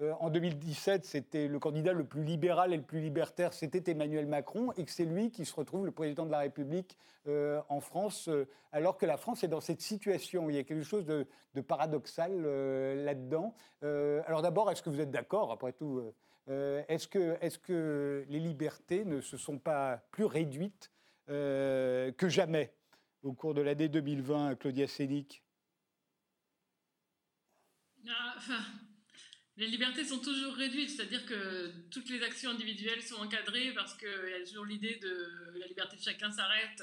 euh, en 2017, c'était le candidat le plus libéral et le plus libertaire, c'était Emmanuel Macron, et que c'est lui qui se retrouve le président de la République euh, en France, euh, alors que la France est dans cette situation. Il y a quelque chose de, paradoxal là-dedans. alors d'abord, est-ce que vous êtes d'accord, après tout est-ce que, les libertés ne se sont pas plus réduites que jamais au cours de l'année 2020, Claudia Sénic? Ah, les libertés sont toujours réduites, c'est-à-dire que toutes les actions individuelles sont encadrées parce qu'il y a toujours l'idée de la liberté de chacun s'arrête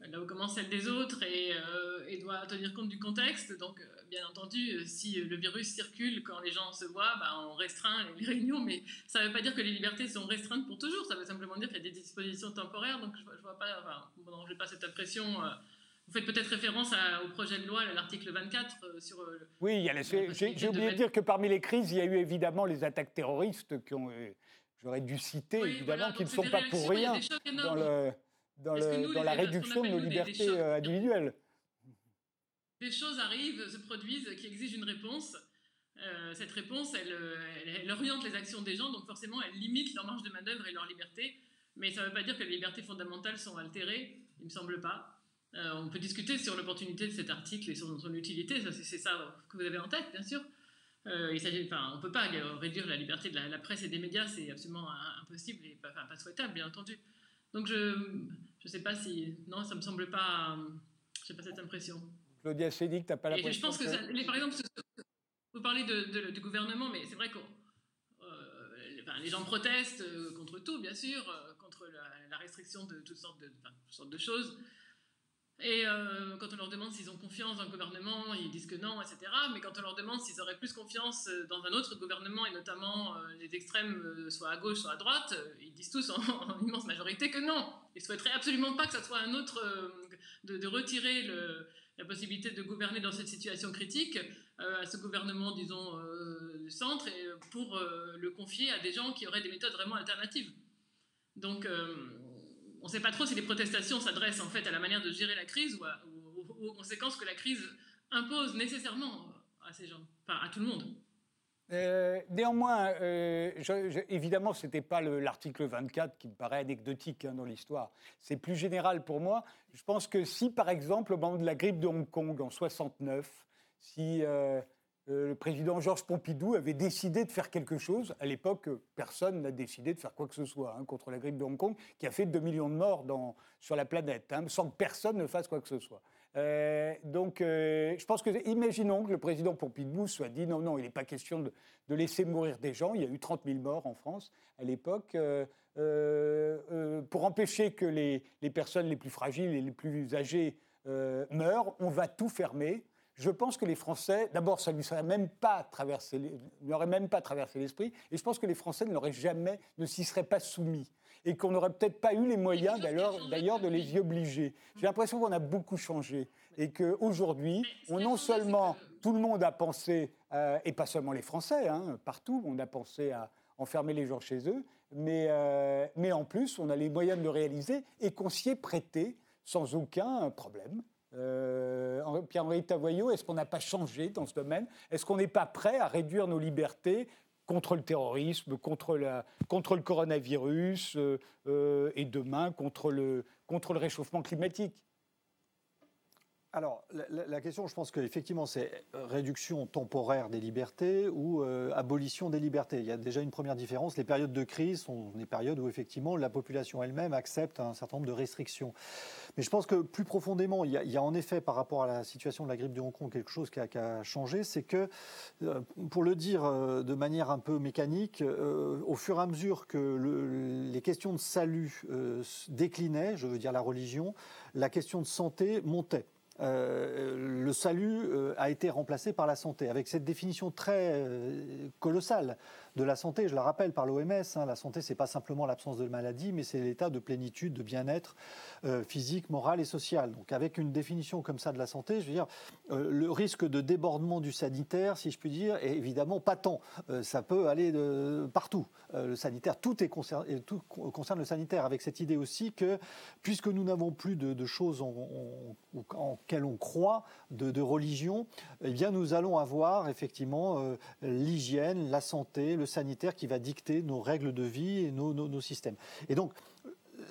là où commence celle des autres et, euh, doit tenir compte du contexte. Donc, euh, bien entendu, si le virus circule quand les gens se voient, bah, on restreint les réunions, mais ça ne veut pas dire que les libertés sont restreintes pour toujours. Ça veut simplement dire qu'il y a des dispositions temporaires. Donc, je ne vois pas, enfin, bon, pas cette impression. Euh, vous faites peut-être référence au projet de loi, à l'article 24 euh, sur. Euh, oui, j'ai oublié de, dire que parmi les crises, il y a eu évidemment les attaques terroristes qui ont, euh, j'aurais dû citer évidemment, qui ne sont pas pour rien dans, le, dans, le, dans la réduction de nos libertés individuelles. Des choses arrivent, se produisent, qui exigent une réponse. cette réponse, elle, elle, oriente les actions des gens, donc forcément, elle limite leur marge de manœuvre et leur liberté. Mais ça ne veut pas dire que les libertés fondamentales sont altérées, il ne me semble pas. Euh, on peut discuter sur l'opportunité de cet article et sur son utilité, c'est ça que vous avez en tête, bien sûr. Euh, il enfin, on ne peut pas réduire la liberté de la, presse et des médias, c'est absolument impossible et pas, pas, souhaitable, bien entendu. Donc je ne sais pas si... Non, ça ne me semble pas... Je n'ai pas cette impression. Claudia Chédic, tu n'as pas la Je pense que, les, par exemple, vous parlez de, du gouvernement, mais c'est vrai que euh, les gens protestent contre tout, bien sûr, contre la, restriction de toutes sortes de, toutes sortes de choses. Et euh, quand on leur demande s'ils ont confiance dans le gouvernement, ils disent que non, etc. Mais quand on leur demande s'ils auraient plus confiance dans un autre gouvernement, et notamment les extrêmes, soit à gauche, soit à droite, ils disent tous (laughs) en, immense majorité que non. Ils souhaiteraient absolument pas que ça soit un autre, de, retirer la possibilité de gouverner dans cette situation critique euh, à ce gouvernement, disons, euh, centre, et pour euh, le confier à des gens qui auraient des méthodes vraiment alternatives. Donc, on ne sait pas trop si les protestations s'adressent en fait à la manière de gérer la crise ou, aux conséquences que la crise impose nécessairement à ces gens, enfin à tout le monde. néanmoins, évidemment, ce n'était pas l'article 24 qui me paraît anecdotique hein, dans l'histoire. C'est plus général pour moi. Je pense que si, par exemple, au moment de la grippe de Hong Kong en 69, si euh, euh, le président Georges Pompidou avait décidé de faire quelque chose. À l'époque, personne n'a décidé de faire quoi que ce soit hein, contre la grippe de Hong Kong, qui a fait 2 millions de morts sur la planète, hein, sans que personne ne fasse quoi que ce soit. Euh, donc, je pense que, imaginons que le président Pompidou soit dit non, non, il n'est pas question de, laisser mourir des gens. Il y a eu 30 000 morts en France à l'époque. pour empêcher que les, les, personnes les plus fragiles et les plus âgées meurent, on va tout fermer je pense que les Français, d'abord, ça ne lui même pas traversé, aurait même pas traversé l'esprit, et je pense que les Français ne l'auraient jamais, ne s'y seraient pas soumis, et qu'on n'aurait peut-être pas eu les moyens d'ailleurs de les y obliger. J'ai l'impression qu'on a beaucoup changé, et qu'aujourd'hui, on non seulement tout le monde a pensé, euh, et pas seulement les Français, hein, partout, on a pensé à enfermer les gens chez eux, mais, euh, mais en plus, on a les moyens de le réaliser, et qu'on s'y est prêté sans aucun problème. Euh, Pierre-Henri Tavoyot, est-ce qu'on n'a pas changé dans ce domaine? Est-ce qu'on n'est pas prêt à réduire nos libertés contre le terrorisme, contre, le coronavirus euh, euh, et demain contre le réchauffement climatique? Alors, la, question, je pense qu'effectivement, c'est réduction temporaire des libertés ou euh, abolition des libertés. Il y a déjà une première différence. Les périodes de crise sont des périodes où, effectivement, la population elle-même accepte un certain nombre de restrictions. Mais je pense que plus profondément, il y a, en effet, par rapport à la situation de la grippe de Hong Kong, quelque chose qui a, changé. C'est que, euh, pour le dire euh, de manière un peu mécanique, au fur et à mesure que les questions de salut déclinaient, je veux dire la religion, la question de santé montait. Euh, le salut euh, a été remplacé par la santé, avec cette définition très euh, colossale de la santé. Je la rappelle par l'OMS, hein, la santé, c'est pas simplement l'absence de maladie, mais c'est l'état de plénitude, de bien-être physique, moral et social. Donc, avec une définition comme ça de la santé, je veux dire, le risque de débordement du sanitaire, si je puis dire, est évidemment pas tant. ça peut aller de partout. le sanitaire, tout est tout concerne le sanitaire, avec cette idée aussi que, puisque nous n'avons plus de, choses en, en, auquel on croit de, religion, eh bien nous allons avoir effectivement euh, l'hygiène, la santé, le sanitaire qui va dicter nos règles de vie et nos, systèmes. Et donc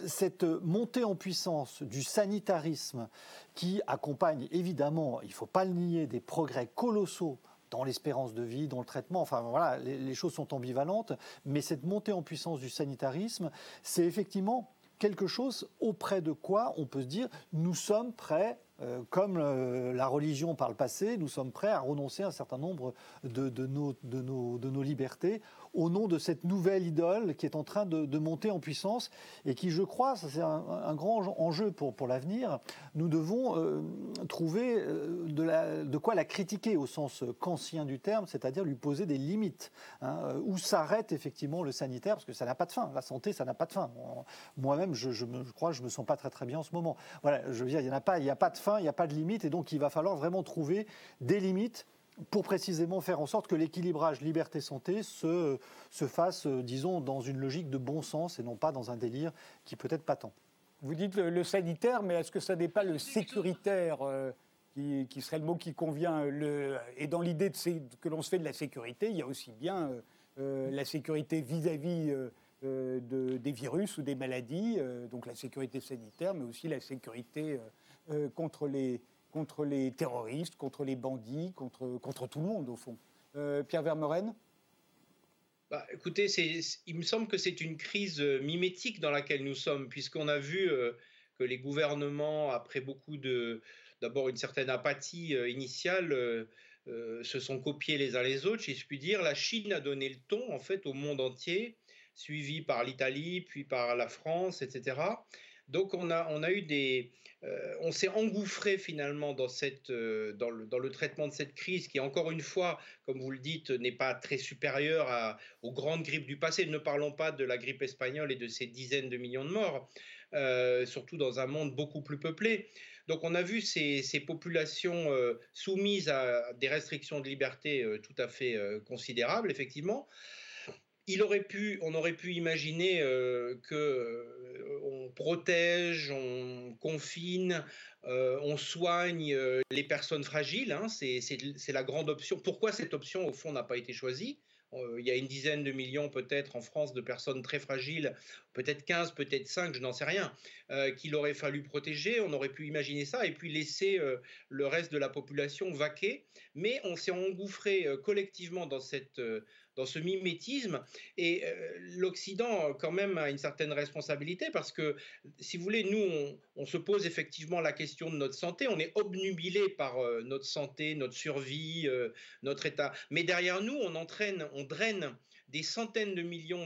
cette montée en puissance du sanitarisme qui accompagne évidemment, il ne faut pas le nier, des progrès colossaux dans l'espérance de vie, dans le traitement. Enfin voilà, les, choses sont ambivalentes, mais cette montée en puissance du sanitarisme, c'est effectivement quelque chose auprès de quoi on peut se dire nous sommes prêts euh, comme euh, la religion par le passé, nous sommes prêts à renoncer à un certain nombre de, nos, libertés au nom de cette nouvelle idole qui est en train de, monter en puissance et qui, je crois, c'est un, grand enjeu pour, pour l'avenir, nous devons euh, trouver de, la, de, quoi la critiquer au sens kantien du terme, c'est-à-dire lui poser des limites. Hein, où s'arrête effectivement le sanitaire, parce que ça n'a pas de fin. La santé, ça n'a pas de fin. Moi-même, je, crois je ne me sens pas très très bien en ce moment. Voilà, je veux dire, il n'y a, a pas de fin, il n'y a pas de limite, et donc il va falloir vraiment trouver des limites pour précisément faire en sorte que l'équilibrage liberté-santé se, se fasse, euh, disons, dans une logique de bon sens et non pas dans un délire qui peut être patent. Vous dites le, sanitaire, mais est-ce que ça n'est pas le sécuritaire euh, qui, serait le mot qui convient le, Et dans l'idée que l'on se fait de la sécurité, il y a aussi bien euh, la sécurité vis-à-vis de, des virus ou des maladies, donc la sécurité sanitaire, mais aussi la sécurité euh, contre, les, contre les terroristes, contre les bandits, contre, contre tout le monde, au fond. Euh, Pierre Vermeuren bah, écoutez, il me semble que c'est une crise euh, mimétique dans laquelle nous sommes, puisqu'on a vu que les gouvernements, après beaucoup de, d'abord une certaine apathie initiale, se sont copiés les uns les autres, si je puis dire. La Chine a donné le ton, en fait, au monde entier, suivi par l'Italie, puis par la France, etc. Donc on a, on a eu des, euh, on s'est engouffré finalement dans, cette, euh, dans, le, dans, le, traitement de cette crise qui, encore une fois, comme vous le dites, n'est pas très supérieure à, aux grandes grippes du passé. Ne parlons pas de la grippe espagnole et de ses dizaines de millions de morts, euh, surtout dans un monde beaucoup plus peuplé. Donc on a vu ces, ces populations soumises à des restrictions de liberté tout à fait considérables, effectivement il aurait pu, on aurait pu imaginer euh, que euh, on protège, on confine, euh, on soigne les personnes fragiles. Hein, c'est la grande option. Pourquoi cette option, au fond, n'a pas été choisie? Il y a une dizaine de millions peut-être en France de personnes très fragiles, peut-être 15, peut-être 5, je n'en sais rien, qu'il aurait fallu protéger. On aurait pu imaginer ça et puis laisser le reste de la population vaquer. Mais on s'est engouffré collectivement dans cette dans ce mimétisme. Et euh, l'Occident, quand même, a une certaine responsabilité parce que, si vous voulez, nous, on, se pose effectivement la question de notre santé. On est obnubilé par euh, notre santé, notre survie, euh, notre état. Mais derrière nous, on entraîne, on draine des centaines de millions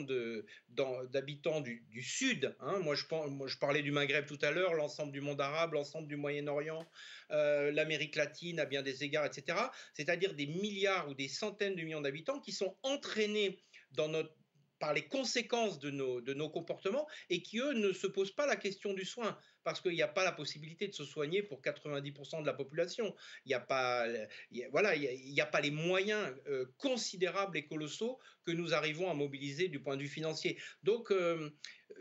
d'habitants du, Sud. Hein. Moi, je, moi, je, parlais du Maghreb tout à l'heure, l'ensemble du monde arabe, l'ensemble du Moyen-Orient, euh, l'Amérique latine à bien des égards, etc. C'est-à-dire des milliards ou des centaines de millions d'habitants qui sont entraînés dans notre par les conséquences de nos, de nos comportements et qui, eux, ne se posent pas la question du soin parce qu'il n'y a pas la possibilité de se soigner pour 90% de la population. Il n'y a, pas, voilà, il y a, pas les moyens euh, considérables et colossaux que nous arrivons à mobiliser du point de vue financier. Donc, euh,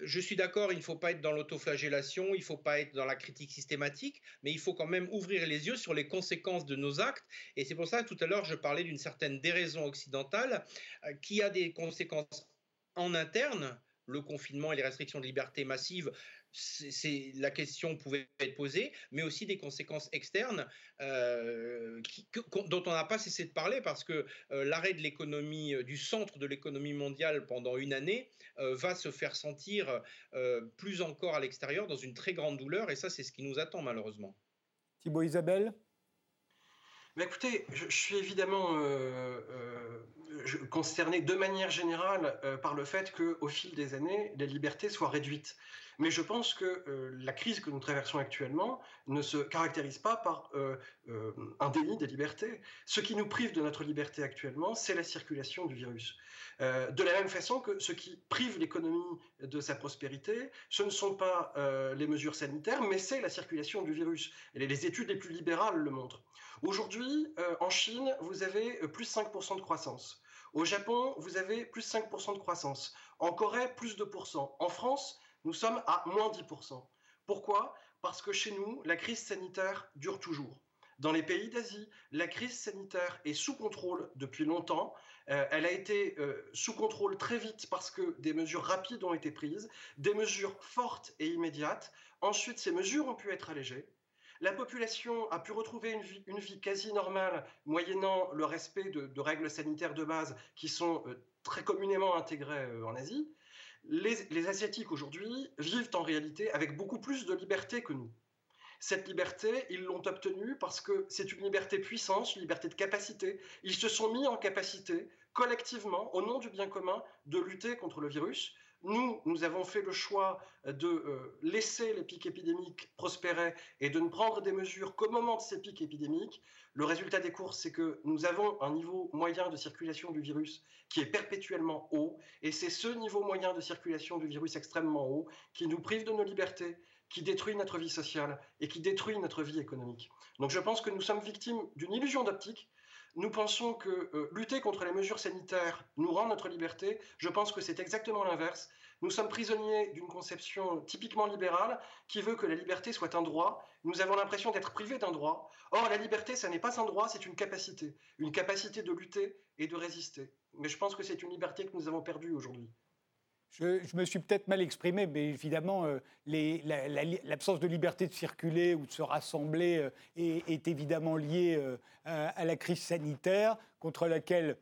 je suis d'accord, il ne faut pas être dans l'autoflagellation, il ne faut pas être dans la critique systématique, mais il faut quand même ouvrir les yeux sur les conséquences de nos actes. Et c'est pour ça que tout à l'heure, je parlais d'une certaine déraison occidentale euh, qui a des conséquences en interne le confinement et les restrictions de liberté massives c'est la question pouvait être posée, mais aussi des conséquences externes euh, dont on n'a pas cessé de parler parce que euh, l'arrêt de l'économie, euh, du centre de l'économie mondiale pendant une année va se faire sentir plus encore à l'extérieur dans une très grande douleur et ça c'est ce qui nous attend malheureusement. Thibaut Isabelle? Écoutez, je, suis évidemment concerné de manière générale par le fait qu'au fil des années, les libertés soient réduites. Mais je pense que euh, la crise que nous traversons actuellement ne se caractérise pas par euh, euh, un déni des libertés. Ce qui nous prive de notre liberté actuellement, c'est la circulation du virus. de la même façon que ce qui prive l'économie de sa prospérité, ce ne sont pas les mesures sanitaires, mais c'est la circulation du virus. Les études les plus libérales le montrent. Aujourd'hui, en Chine, vous avez plus 5% de croissance. Au Japon, vous avez plus 5% de croissance. En Corée, plus 2%. En France, nous sommes à moins 10%. Pourquoi? Parce que chez nous, la crise sanitaire dure toujours. Dans les pays d'Asie, la crise sanitaire est sous contrôle depuis longtemps. Euh, elle a été euh, sous contrôle très vite parce que des mesures rapides ont été prises, des mesures fortes et immédiates. Ensuite, ces mesures ont pu être allégées. La population a pu retrouver une vie, quasi normale, moyennant le respect de, règles sanitaires de base qui sont euh, très communément intégrées en Asie les, Asiatiques aujourd'hui vivent en réalité avec beaucoup plus de liberté que nous. Cette liberté, ils l'ont obtenue parce que c'est une liberté puissance, une liberté de capacité. Ils se sont mis en capacité, collectivement, au nom du bien commun, de lutter contre le virus. Nous, nous avons fait le choix de euh, laisser les pics épidémiques prospérer et de ne prendre des mesures qu'au moment de ces pics épidémiques. Le résultat des courses, c'est que nous avons un niveau moyen de circulation du virus qui est perpétuellement haut, et c'est ce niveau moyen de circulation du virus extrêmement haut qui nous prive de nos libertés, qui détruit notre vie sociale et qui détruit notre vie économique. Donc je pense que nous sommes victimes d'une illusion d'optique. Nous pensons que euh, lutter contre les mesures sanitaires nous rend notre liberté. Je pense que c'est exactement l'inverse. Nous sommes prisonniers d'une conception typiquement libérale qui veut que la liberté soit un droit. Nous avons l'impression d'être privés d'un droit. Or, la liberté, ça n'est pas un droit, c'est une capacité. Une capacité de lutter et de résister. Mais je pense que c'est une liberté que nous avons perdue aujourd'hui. Je, me suis peut-être mal exprimé, mais évidemment, euh, l'absence de liberté de circuler ou de se rassembler euh, est, évidemment liée euh, à, la crise sanitaire contre laquelle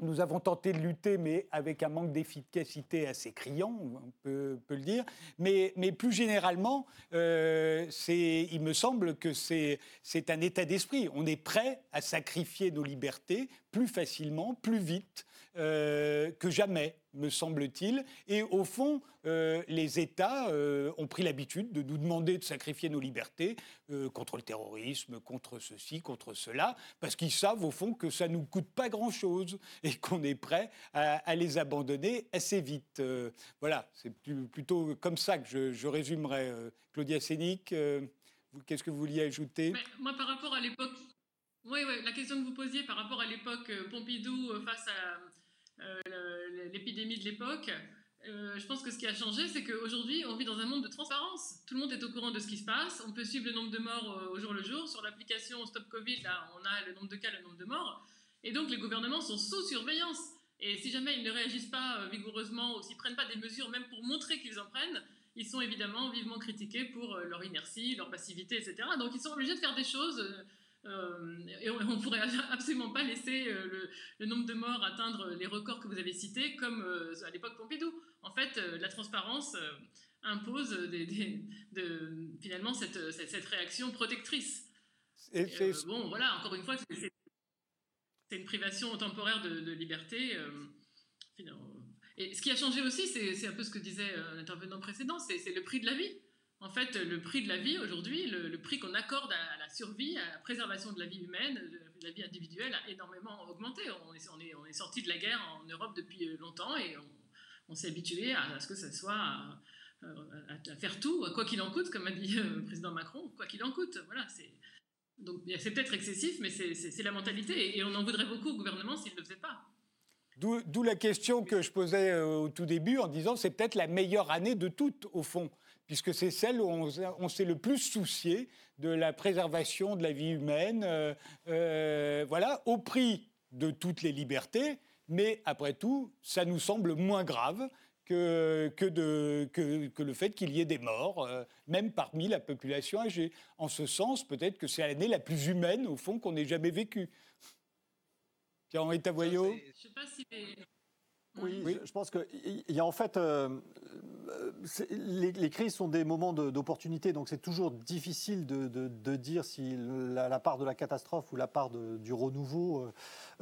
nous avons tenté de lutter, mais avec un manque d'efficacité assez criant, on peut, le dire. Mais, plus généralement, il me semble que c'est un état d'esprit. On est prêt à sacrifier nos libertés plus facilement, plus vite que jamais. Me semble-t-il. Et au fond, euh, les États euh, ont pris l'habitude de nous demander de sacrifier nos libertés euh, contre le terrorisme, contre ceci, contre cela, parce qu'ils savent au fond que ça ne nous coûte pas grand-chose et qu'on est prêt à, les abandonner assez vite. voilà, c'est plutôt comme ça que je, résumerai. Claudia Sénic, qu'est-ce que vous vouliez ajouter? Moi, par rapport à l'époque oui, oui, la question que vous posiez par rapport à l'époque Pompidou face à l'épidémie de l'époque. Euh, je pense que ce qui a changé, c'est qu'aujourd'hui, on vit dans un monde de transparence. Tout le monde est au courant de ce qui se passe. On peut suivre le nombre de morts euh, au jour le jour. Sur l'application Stop Covid, là, on a le nombre de cas, le nombre de morts. Et donc, les gouvernements sont sous surveillance. Et si jamais ils ne réagissent pas vigoureusement ou s'ils ne prennent pas des mesures, même pour montrer qu'ils en prennent, ils sont évidemment vivement critiqués pour leur inertie, leur passivité, etc. Donc, ils sont obligés de faire des choses euh, et on ne pourrait (laughs) absolument pas laisser euh, le, nombre de morts atteindre les records que vous avez cités, comme euh, à l'époque Pompidou. En fait, la transparence impose de, finalement cette, cette, réaction protectrice. Et bon, voilà, encore une fois, c'est une privation temporaire de, liberté. et ce qui a changé aussi, c'est un peu ce que disait l'intervenant précédent, c'est le prix de la vie. En fait, le prix de la vie aujourd'hui, le, prix qu'on accorde à, la survie, à la préservation de la vie humaine, de, la vie individuelle, a énormément augmenté. On est, on sorti de la guerre en Europe depuis longtemps et on, s'est habitué à, ce que ça soit à, faire tout, quoi qu'il en coûte, comme a dit le président Macron, quoi qu'il en coûte. Voilà, c'est donc c'est peut-être excessif, mais c'est la mentalité et, on en voudrait beaucoup au gouvernement s'il ne le faisait pas. D'où la question que je posais euh, au tout début en disant c'est peut-être la meilleure année de toutes au fond puisque c'est celle où on, s'est le plus soucié de la préservation de la vie humaine, euh, euh, voilà, au prix de toutes les libertés, mais après tout, ça nous semble moins grave que, que, de, que, le fait qu'il y ait des morts, euh, même parmi la population âgée. En ce sens, peut-être que c'est l'année la plus humaine, au fond, qu'on ait jamais vécue. Pierre-Henri Tavoyot Je ne sais pas si oui, je pense qu'il y a en fait. Euh, les, crises sont des moments d'opportunité, donc c'est toujours difficile de, dire si la, part de la catastrophe ou la part du renouveau euh,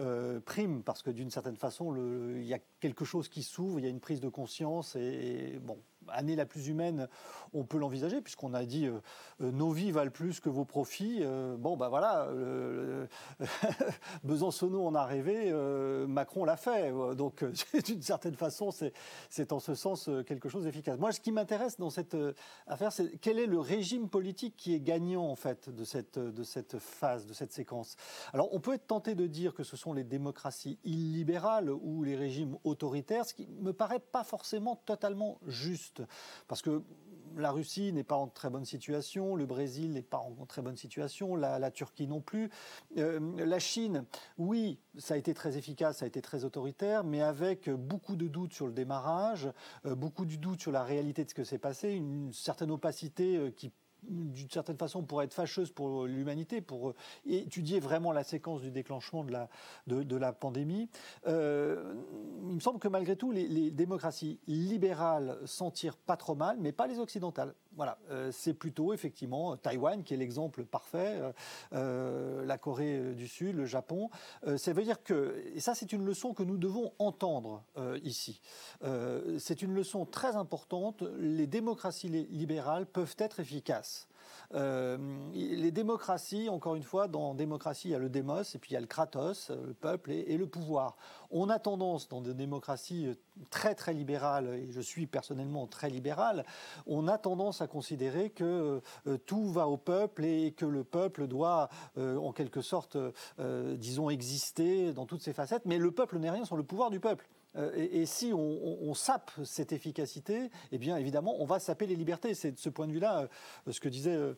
euh, prime, parce que d'une certaine façon, il y a quelque chose qui s'ouvre, il y a une prise de conscience, et bon, année la plus humaine, on peut l'envisager, puisqu'on a dit euh, euh, nos vies valent plus que vos profits. Euh, bon, ben voilà, (laughs) Besançonneau en a rêvé, Macron l'a fait. Donc, (laughs) d'une certaine façon, c'est en ce sens quelque chose d'efficace. Moi, ce qui m'intéresse dans cette affaire, c'est quel est le régime politique qui est gagnant, en fait, de cette, de cette phase, de cette séquence? Alors, on peut être tenté de dire que ce sont les démocraties illibérales ou les régimes autoritaires, ce qui me paraît pas forcément totalement juste. Parce que la Russie n'est pas en très bonne situation, le Brésil n'est pas en très bonne situation, la, Turquie non plus. Euh, la Chine, oui, ça a été très efficace, ça a été très autoritaire, mais avec beaucoup de doutes sur le démarrage, euh, beaucoup de doutes sur la réalité de ce que s'est passé, une certaine opacité euh, qui d'une certaine façon, pourrait être fâcheuse pour l'humanité, pour étudier vraiment la séquence du déclenchement de la, de, la pandémie. Euh, il me semble que malgré tout, les, démocraties libérales s'en tirent pas trop mal, mais pas les occidentales. Voilà, euh, c'est plutôt effectivement Taïwan qui est l'exemple parfait, la Corée du Sud, le Japon. ça veut dire que, et ça c'est une leçon que nous devons entendre ici, c'est une leçon très importante, les démocraties libérales peuvent être efficaces. Euh, les démocraties, encore une fois, dans démocratie, il y a le démos et puis il y a le kratos, euh, le peuple et, le pouvoir. On a tendance, dans des démocraties euh, très très libérales, et je suis personnellement très libéral, on a tendance à considérer que tout va au peuple et que le peuple doit, en quelque sorte, disons, exister dans toutes ses facettes. Mais le peuple n'est rien sans le pouvoir du peuple. Euh, et, si on, sape cette efficacité, eh bien évidemment, on va saper les libertés. C'est de ce point de vue-là, euh, ce que disait euh,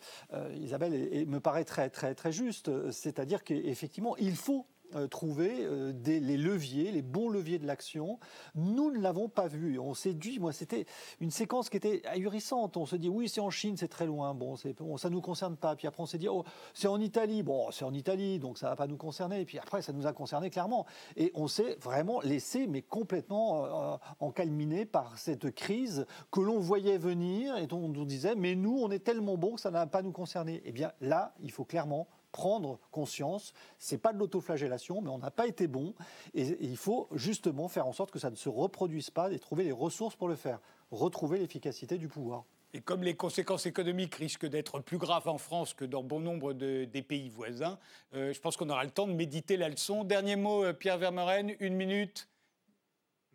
Isabelle me paraît très très très juste. C'est-à-dire qu'effectivement, il faut euh, trouver euh, les leviers, les bons leviers de l'action. Nous ne l'avons pas vu. On s'est dit, moi, c'était une séquence qui était ahurissante. On se dit, oui, c'est en Chine, c'est très loin. Bon, bon ça nous concerne pas. Puis après, on s'est dit, oh, c'est en Italie. Bon, c'est en Italie, donc ça va pas nous concerner. Et puis après, ça nous a concerné clairement. Et on s'est vraiment laissé, mais complètement euh, encalminé par cette crise que l'on voyait venir et dont on nous disait, mais nous, on est tellement bons que ça n'a pas nous concerner. Eh bien, là, il faut clairement prendre conscience. C'est pas de l'autoflagellation, mais on n'a pas été bon. Et, il faut justement faire en sorte que ça ne se reproduise pas et trouver les ressources pour le faire. Retrouver l'efficacité du pouvoir. Et comme les conséquences économiques risquent d'être plus graves en France que dans bon nombre des pays voisins, euh, je pense qu'on aura le temps de méditer la leçon. Dernier mot, euh, Pierre Vermeuren, une minute.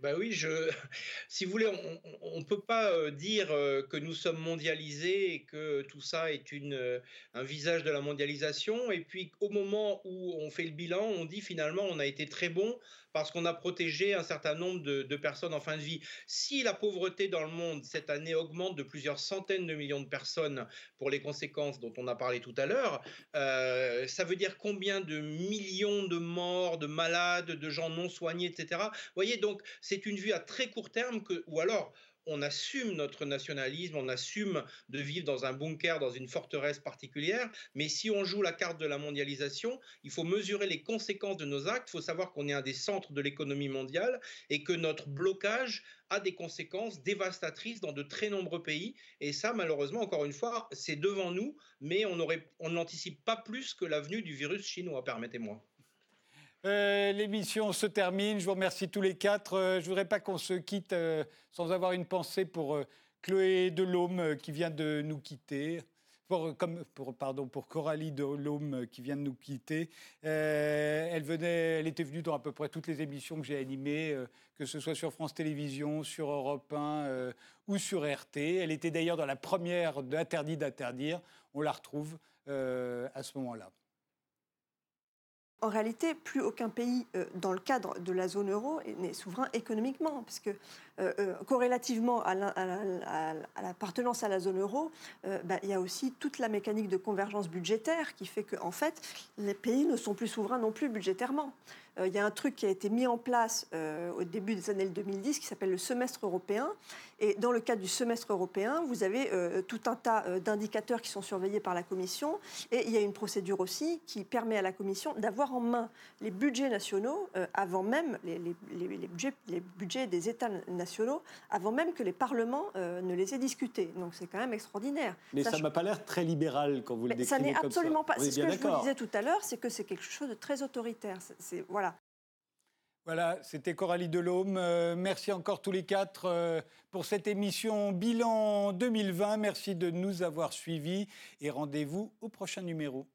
Ben oui, je, (laughs) si vous voulez, on ne peut pas euh, dire euh, que nous sommes mondialisés et que tout ça est une, euh, un visage de la mondialisation. Et puis, au moment où on fait le bilan, on dit finalement on a été très bon parce qu'on a protégé un certain nombre de, personnes en fin de vie. Si la pauvreté dans le monde cette année augmente de plusieurs centaines de millions de personnes pour les conséquences dont on a parlé tout à l'heure, euh, ça veut dire combien de millions de morts, de malades, de gens non soignés, etc. Vous voyez, donc c'est une vue à très court terme ou alors on assume notre nationalisme, on assume de vivre dans un bunker, dans une forteresse particulière, mais si on joue la carte de la mondialisation, il faut mesurer les conséquences de nos actes, il faut savoir qu'on est un des centres de l'économie mondiale et que notre blocage a des conséquences dévastatrices dans de très nombreux pays. Et ça, malheureusement, encore une fois, c'est devant nous, mais on n'anticipe pas plus que l'avenue du virus chinois, permettez-moi. Euh, l'émission se termine. Je vous remercie tous les quatre. Euh, je ne voudrais pas qu'on se quitte euh, sans avoir une pensée pour Chloé Delhomme qui vient de nous quitter. Comme, pour, pardon, pour Coralie Delhomme qui vient de nous quitter. elle, elle était venue dans à peu près toutes les émissions que j'ai animées, que ce soit sur France Télévisions, sur Europe 1 ou sur RT. Elle était d'ailleurs dans la première d'Interdit d'interdire. On la retrouve à ce moment-là en réalité, plus aucun pays euh, dans le cadre de la zone euro n'est souverain économiquement, puisque euh, euh, corrélativement à l'appartenance à, la zone euro, bah, il y a aussi toute la mécanique de convergence budgétaire qui fait qu'en en fait, les pays ne sont plus souverains non plus budgétairement. Euh, il y a un truc qui a été mis en place euh, au début des années 2010 qui s'appelle le semestre européen. Et dans le cadre du semestre européen, vous avez euh, tout un tas d'indicateurs qui sont surveillés par la Commission. Et il y a une procédure aussi qui permet à la Commission d'avoir en main les budgets nationaux avant même les, budgets, les, budgets, des États nationaux, avant même que les parlements ne les aient discutés. Donc c'est quand même extraordinaire. Mais ça ne m'a pas l'air très libéral quand vous le décrivez. Ça n'est absolument pas. C'est ce que je vous disais tout à l'heure, c'est que c'est quelque chose de très autoritaire. Voilà, voilà, c'était Coralie Delhomme. Euh, merci encore tous les quatre euh, pour cette émission Bilan 2020. Merci de nous avoir suivis et rendez-vous au prochain numéro.